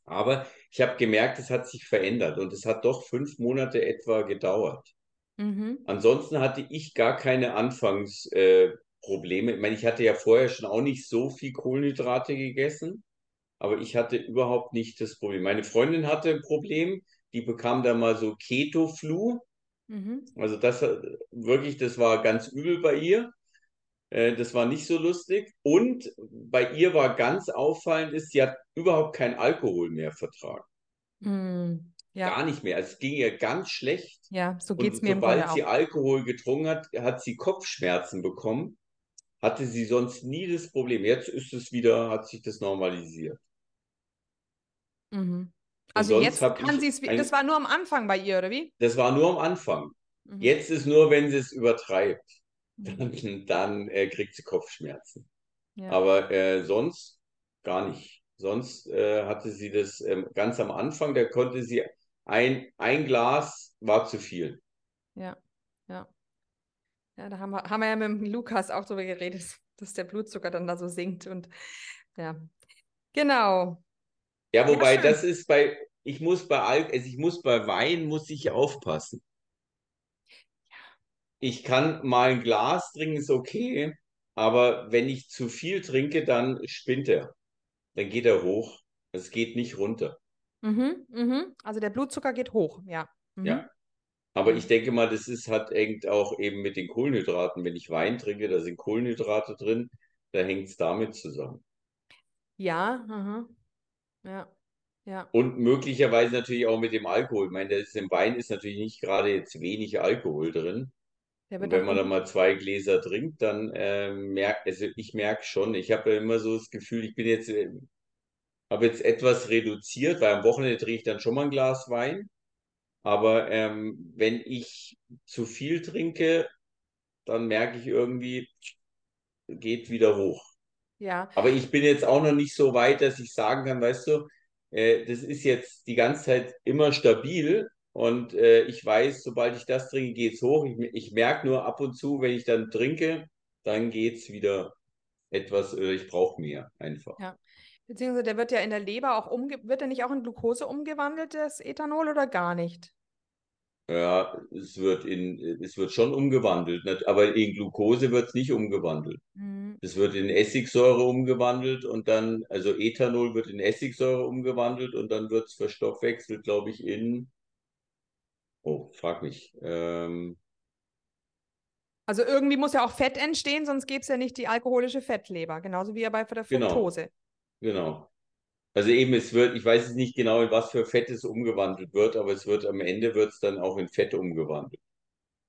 Aber ich habe gemerkt, es hat sich verändert und es hat doch fünf Monate etwa gedauert. Mhm. Ansonsten hatte ich gar keine Anfangsprobleme. Äh, ich meine, ich hatte ja vorher schon auch nicht so viel Kohlenhydrate gegessen, aber ich hatte überhaupt nicht das Problem. Meine Freundin hatte ein Problem, die bekam da mal so Keto-Flu. Mhm. Also das wirklich, das war ganz übel bei ihr. Äh, das war nicht so lustig. Und bei ihr war ganz auffallend, ist, sie hat überhaupt keinen Alkohol mehr vertragen. Mm, ja. Gar nicht mehr. Also es ging ihr ganz schlecht. Ja, so geht es mir Sobald sie Alkohol getrunken hat, hat sie Kopfschmerzen bekommen. Hatte sie sonst nie das Problem. Jetzt ist es wieder, hat sich das normalisiert. Mhm. Also jetzt kann sie es, das war nur am Anfang bei ihr, oder wie? Das war nur am Anfang. Mhm. Jetzt ist nur, wenn sie es übertreibt dann, dann äh, kriegt sie Kopfschmerzen. Ja. Aber äh, sonst gar nicht. Sonst äh, hatte sie das ähm, ganz am Anfang, da konnte sie ein, ein Glas war zu viel. Ja, ja. Ja, da haben wir, haben wir ja mit dem Lukas auch darüber geredet, dass der Blutzucker dann da so sinkt und ja. Genau. Ja, wobei ja, das ist bei, ich muss bei Al also ich muss bei Wein muss ich aufpassen ich kann mal ein Glas trinken, ist okay, aber wenn ich zu viel trinke, dann spinnt er. Dann geht er hoch. Es geht nicht runter. Mhm, mhm. Also der Blutzucker geht hoch, ja. Mhm. Ja. Aber ich denke mal, das ist, hat hängt auch eben mit den Kohlenhydraten. Wenn ich Wein trinke, da sind Kohlenhydrate drin, da hängt es damit zusammen. Ja, aha. Ja, ja. Und möglicherweise natürlich auch mit dem Alkohol. Ich meine, das im Wein ist natürlich nicht gerade jetzt wenig Alkohol drin. Wird wenn man dann mal zwei Gläser trinkt, dann äh, merkt, also ich merke schon, ich habe ja immer so das Gefühl, ich bin jetzt, äh, habe jetzt etwas reduziert, weil am Wochenende trinke ich dann schon mal ein Glas Wein. Aber ähm, wenn ich zu viel trinke, dann merke ich irgendwie, geht wieder hoch. Ja, Aber ich bin jetzt auch noch nicht so weit, dass ich sagen kann, weißt du, äh, das ist jetzt die ganze Zeit immer stabil und äh, ich weiß, sobald ich das trinke, geht's hoch. Ich, ich merke nur ab und zu, wenn ich dann trinke, dann geht's wieder etwas, äh, ich brauche mehr einfach. ja. Beziehungsweise der wird ja in der Leber auch umge wird er nicht auch in Glucose umgewandelt, das Ethanol, oder gar nicht? Ja, es wird in, es wird schon umgewandelt, nicht? aber in Glucose wird es nicht umgewandelt. Mhm. Es wird in Essigsäure umgewandelt und dann, also Ethanol wird in Essigsäure umgewandelt und dann wird es verstoffwechselt, glaube ich, in, oh, frag mich, ähm, Also irgendwie muss ja auch Fett entstehen, sonst gäbe es ja nicht die alkoholische Fettleber, genauso wie ja bei der Genau. Fructose. genau. Also eben, es wird, ich weiß jetzt nicht genau, in was für Fett es umgewandelt wird, aber es wird am Ende wird es dann auch in Fett umgewandelt.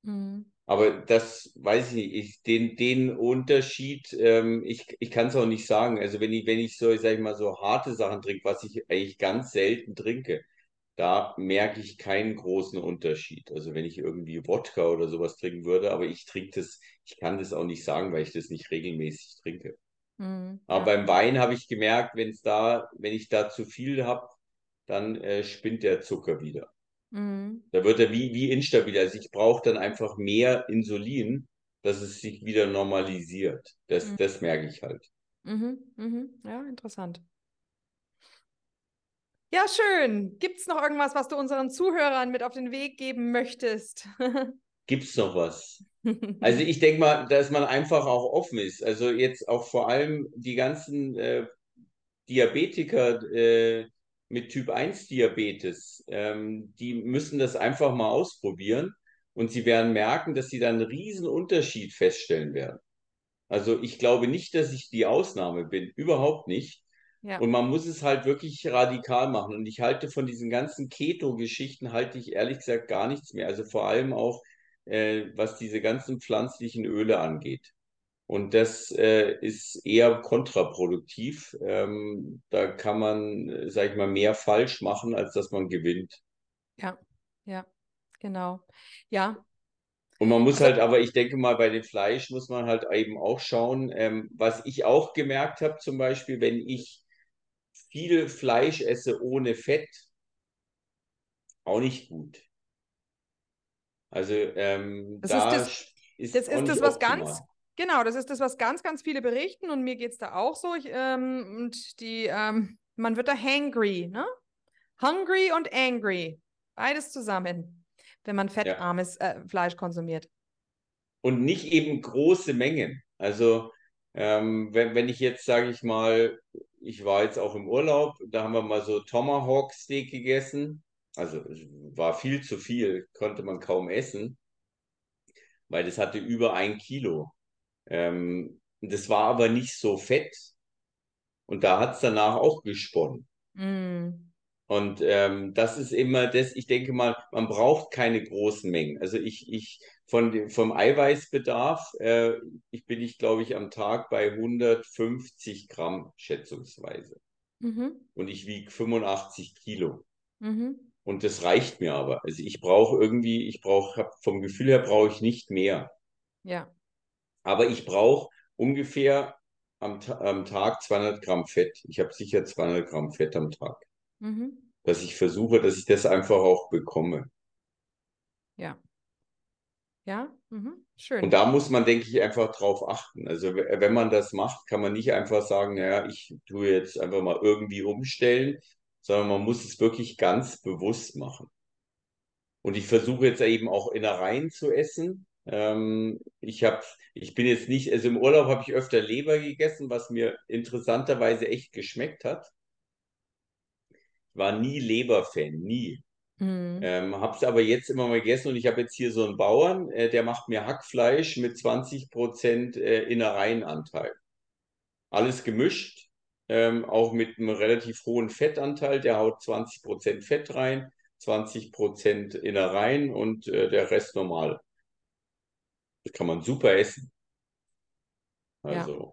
Mhm. Aber das weiß ich nicht. Ich, den, den Unterschied, ähm, ich, ich kann es auch nicht sagen. Also wenn ich, wenn ich so, sag ich mal, so harte Sachen trinke, was ich eigentlich ganz selten trinke, da merke ich keinen großen Unterschied. Also wenn ich irgendwie Wodka oder sowas trinken würde, aber ich trinke das, ich kann das auch nicht sagen, weil ich das nicht regelmäßig trinke. Mhm. Aber beim Wein habe ich gemerkt, wenn es da, wenn ich da zu viel habe, dann äh, spinnt der Zucker wieder. Mhm. Da wird er wie, wie instabil. Also ich brauche dann einfach mehr Insulin, dass es sich wieder normalisiert. Das, Mhm. das merke ich halt. Mhm. Mhm. Ja, interessant. Ja, schön. Gibt es noch irgendwas, was du unseren Zuhörern mit auf den Weg geben möchtest? *laughs* Gibt's noch was? Also *laughs* ich denke mal, dass man einfach auch offen ist. Also jetzt auch vor allem die ganzen äh, Diabetiker äh, mit Typ 1 Diabetes, ähm, die müssen das einfach mal ausprobieren und sie werden merken, dass sie dann einen riesen Unterschied feststellen werden. Also ich glaube nicht, dass ich die Ausnahme bin, überhaupt nicht. Ja. Und man muss es halt wirklich radikal machen. Und ich halte von diesen ganzen Keto-Geschichten, halte ich ehrlich gesagt gar nichts mehr. Also vor allem auch, äh, was diese ganzen pflanzlichen Öle angeht. Und das äh, ist eher kontraproduktiv. Ähm, da kann man, äh, sag ich mal, mehr falsch machen, als dass man gewinnt. Ja, ja, genau. Ja, Und man muss Also- halt, aber ich denke mal, bei dem Fleisch muss man halt eben auch schauen, ähm, was ich auch gemerkt habe, zum Beispiel, wenn ich viel Fleisch esse ohne Fett, auch nicht gut. Also ähm, Das da ist das- das ist das, was optimal. ganz, genau, das ist das, was ganz, ganz viele berichten und mir geht es da auch so. Ich, ähm, und die, ähm, man wird da hangry, ne? Hungry und angry. Beides zusammen, wenn man fettarmes äh, Fleisch konsumiert. und nicht eben große Mengen. Also ähm, wenn, wenn ich jetzt, sage ich mal, ich war jetzt auch im Urlaub, da haben wir mal so Tomahawk Steak gegessen. Also es war viel zu viel, konnte man kaum essen, weil das hatte über ein Kilo. Ähm, das war aber nicht so fett und da hat es danach auch gesponnen. Mm. Und ähm, das ist immer das, ich denke mal, man braucht keine großen Mengen. Also ich, ich von dem, vom Eiweißbedarf, äh, ich bin ich, glaube ich, am Tag bei 150 Gramm schätzungsweise. Mhm. Und ich wiege 85 Kilo. Mhm. Und das reicht mir aber. Also ich brauche irgendwie, ich brauche, vom Gefühl her brauche ich nicht mehr. Ja. Aber ich brauche ungefähr am, am Tag 200 Gramm Fett. Ich habe sicher 200 Gramm Fett am Tag. Mhm. Dass ich versuche, dass ich das einfach auch bekomme. Ja. Ja. Mhm. Schön. Und da muss man, denke ich, einfach drauf achten. Also wenn man das macht, kann man nicht einfach sagen, naja, ich tue jetzt einfach mal irgendwie umstellen, sondern man muss es wirklich ganz bewusst machen. Und ich versuche jetzt eben auch Innereien zu essen. Ähm, ich habe, ich bin jetzt nicht, also im Urlaub habe ich öfter Leber gegessen, was mir interessanterweise echt geschmeckt hat. Ich war nie Leberfan, nie. Mhm. Ähm, habe es aber jetzt immer mal gegessen und ich habe jetzt hier so einen Bauern, äh, der macht mir Hackfleisch mit 20% äh, Innereienanteil. Alles gemischt, ähm, auch mit einem relativ hohen Fettanteil. Der haut 20% Fett rein, 20% Innereien und äh, der Rest normal. Das kann man super essen. Also. Ja.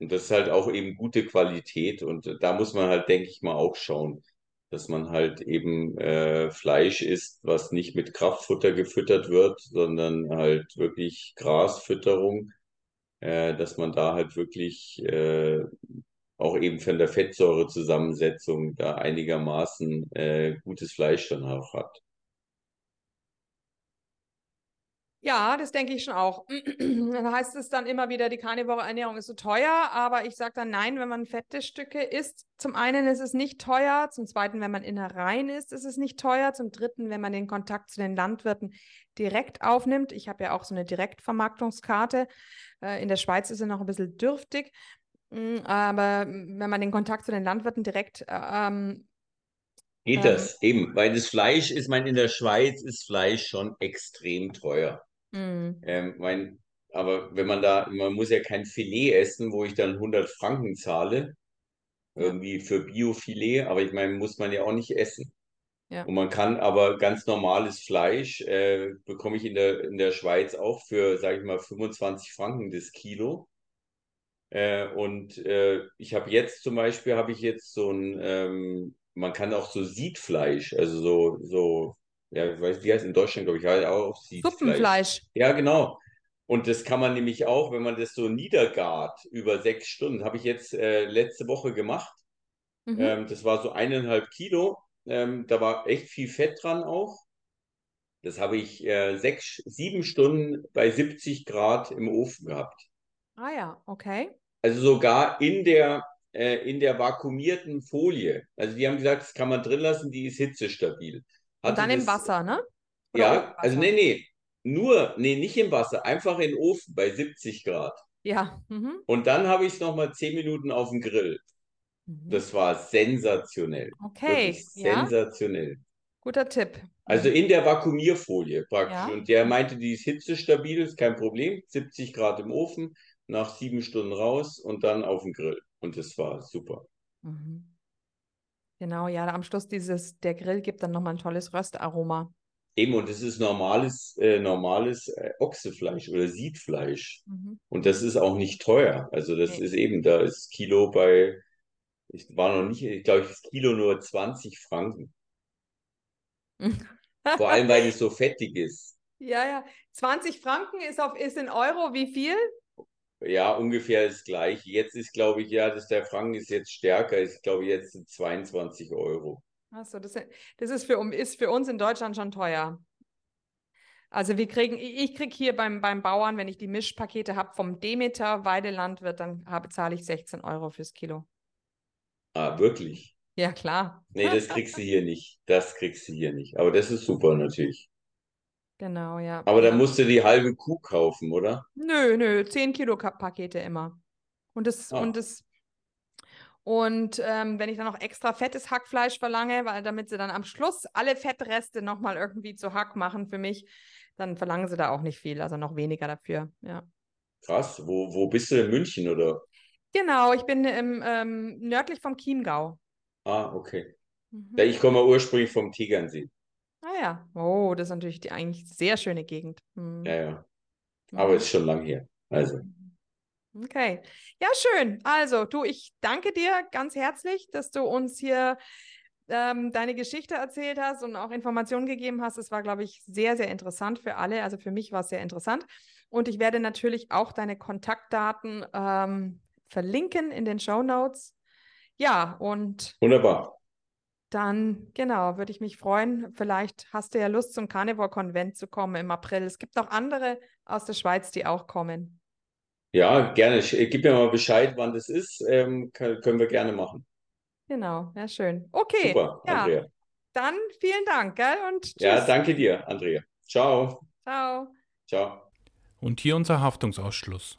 Und das ist halt auch eben gute Qualität und da muss man halt, denke ich mal, auch schauen dass man halt eben äh, Fleisch isst, was nicht mit Kraftfutter gefüttert wird, sondern halt wirklich Grasfütterung, äh, dass man da halt wirklich äh, auch eben von der Fettsäurezusammensetzung da einigermaßen äh, gutes Fleisch dann auch hat. Ja, das denke ich schon auch. *clears throat* dann heißt es dann immer wieder, die Carnivore-Ernährung ist so teuer, aber ich sage dann nein, wenn man fette Stücke isst. Zum einen ist es nicht teuer, zum zweiten, wenn man Innereien isst, ist es nicht teuer, zum dritten, wenn man den Kontakt zu den Landwirten direkt aufnimmt. Ich habe ja auch so eine Direktvermarktungskarte. Äh, in der Schweiz ist sie noch ein bisschen dürftig, aber wenn man den Kontakt zu den Landwirten direkt äh, ähm, Geht das ähm, eben, weil das Fleisch ist, mein, in der Schweiz ist Fleisch schon extrem teuer. Mhm. Ähm, mein, aber wenn man da, man muss ja kein Filet essen, wo ich dann 100 Franken zahle, irgendwie für Biofilet, aber ich meine, muss man ja auch nicht essen. Ja. Und man kann aber ganz normales Fleisch, äh, bekomme ich in der, in der Schweiz auch für, sage ich mal, 25 Franken das Kilo. Äh, und äh, ich habe jetzt zum Beispiel, habe ich jetzt so ein, ähm, man kann auch so Siedfleisch, also so, so ja, ich weiß, wie heißt in Deutschland, glaube ich, halt auch Suppenfleisch. Ja, genau. Und das kann man nämlich auch, wenn man das so niedergart über sechs Stunden, habe ich jetzt äh, letzte Woche gemacht. Mhm. Ähm, das war so eineinhalb Kilo. Ähm, da war echt viel Fett dran auch. Das habe ich äh, sechs, sieben Stunden bei 70 Grad im Ofen gehabt. Ah ja, okay. Also sogar in der, äh, in der vakuumierten Folie. Also die haben gesagt, das kann man drin lassen, die ist hitzestabil. Und dann das, im Wasser, ne? Oder ja, also nee, nee. Nur, nee, nicht im Wasser, einfach in den Ofen bei 70 Grad. Ja. Mhm. Und dann habe ich es nochmal 10 Minuten auf dem Grill. Mhm. Das war sensationell. Okay. Wirklich ja? Sensationell. Guter Tipp. Also in der Vakuumierfolie praktisch. Ja. Und der meinte, die ist hitzestabil, ist kein Problem. 70 Grad im Ofen, nach sieben Stunden raus und dann auf dem Grill. Und das war super. Mhm. Genau, ja, am Schluss dieses, der Grill gibt dann nochmal ein tolles Röstaroma. Eben, und das ist normales, äh, normales äh, Ochsefleisch oder Siedfleisch. Mhm. Und das ist auch nicht teuer. Also das okay. ist eben, da ist Kilo bei, ich war noch nicht, ich glaube, das Kilo nur 20 Franken. *laughs* Vor allem, weil es so fettig ist. Ja, ja. 20 Franken ist, auf, ist in Euro wie viel? Ja, ungefähr das gleiche. Jetzt ist, glaube ich, ja, dass der Franken ist jetzt stärker. Ich glaube, jetzt sind 22 Euro. Achso, das, das ist, für, ist für uns in Deutschland schon teuer. Also wir kriegen, ich kriege hier beim, beim Bauern, wenn ich die Mischpakete habe vom Demeter Weidelandwirt, dann zahle ich 16 Euro fürs Kilo. Ah, wirklich? Ja, klar. Nee, das kriegst du hier nicht. Das kriegst du hier nicht. Aber das ist super natürlich. Genau, ja. Aber dann musst du die halbe Kuh kaufen, oder? Nö, nö, 10 Kilo Pakete immer. Und das, ah. und das, und ähm, wenn ich dann noch extra fettes Hackfleisch verlange, weil damit sie dann am Schluss alle Fettreste nochmal irgendwie zu Hack machen für mich, dann verlangen sie da auch nicht viel, also noch weniger dafür, ja. Krass, wo, wo bist du in München, oder? Genau, ich bin im, ähm, nördlich vom Chiemgau. Ah, okay. Mhm. Ich komme ursprünglich vom Tegernsee. Ah ja, oh, das ist natürlich die eigentlich sehr schöne Gegend. Hm. Ja, ja. Aber es ist schon lang her. Also. Okay. Ja, schön. Also, du, ich danke dir ganz herzlich, dass du uns hier ähm, deine Geschichte erzählt hast und auch Informationen gegeben hast. Es war, glaube ich, sehr, sehr interessant für alle. Also für mich war es sehr interessant. Und ich werde natürlich auch deine Kontaktdaten ähm, verlinken in den Show Notes. Ja, und. Wunderbar. Dann, genau, würde ich mich freuen. Vielleicht hast du ja Lust, zum Carnivore-Konvent zu kommen im April. Es gibt noch andere aus der Schweiz, die auch kommen. Ja, gerne. Äh, gib mir mal Bescheid, wann das ist. Ähm, können wir gerne machen. Genau, ja, schön. Okay. Super, ja. Andrea. Dann vielen Dank, gell? Und tschüss. Ja, danke dir, Andrea. Ciao. Ciao. Ciao. Und hier unser Haftungsausschluss.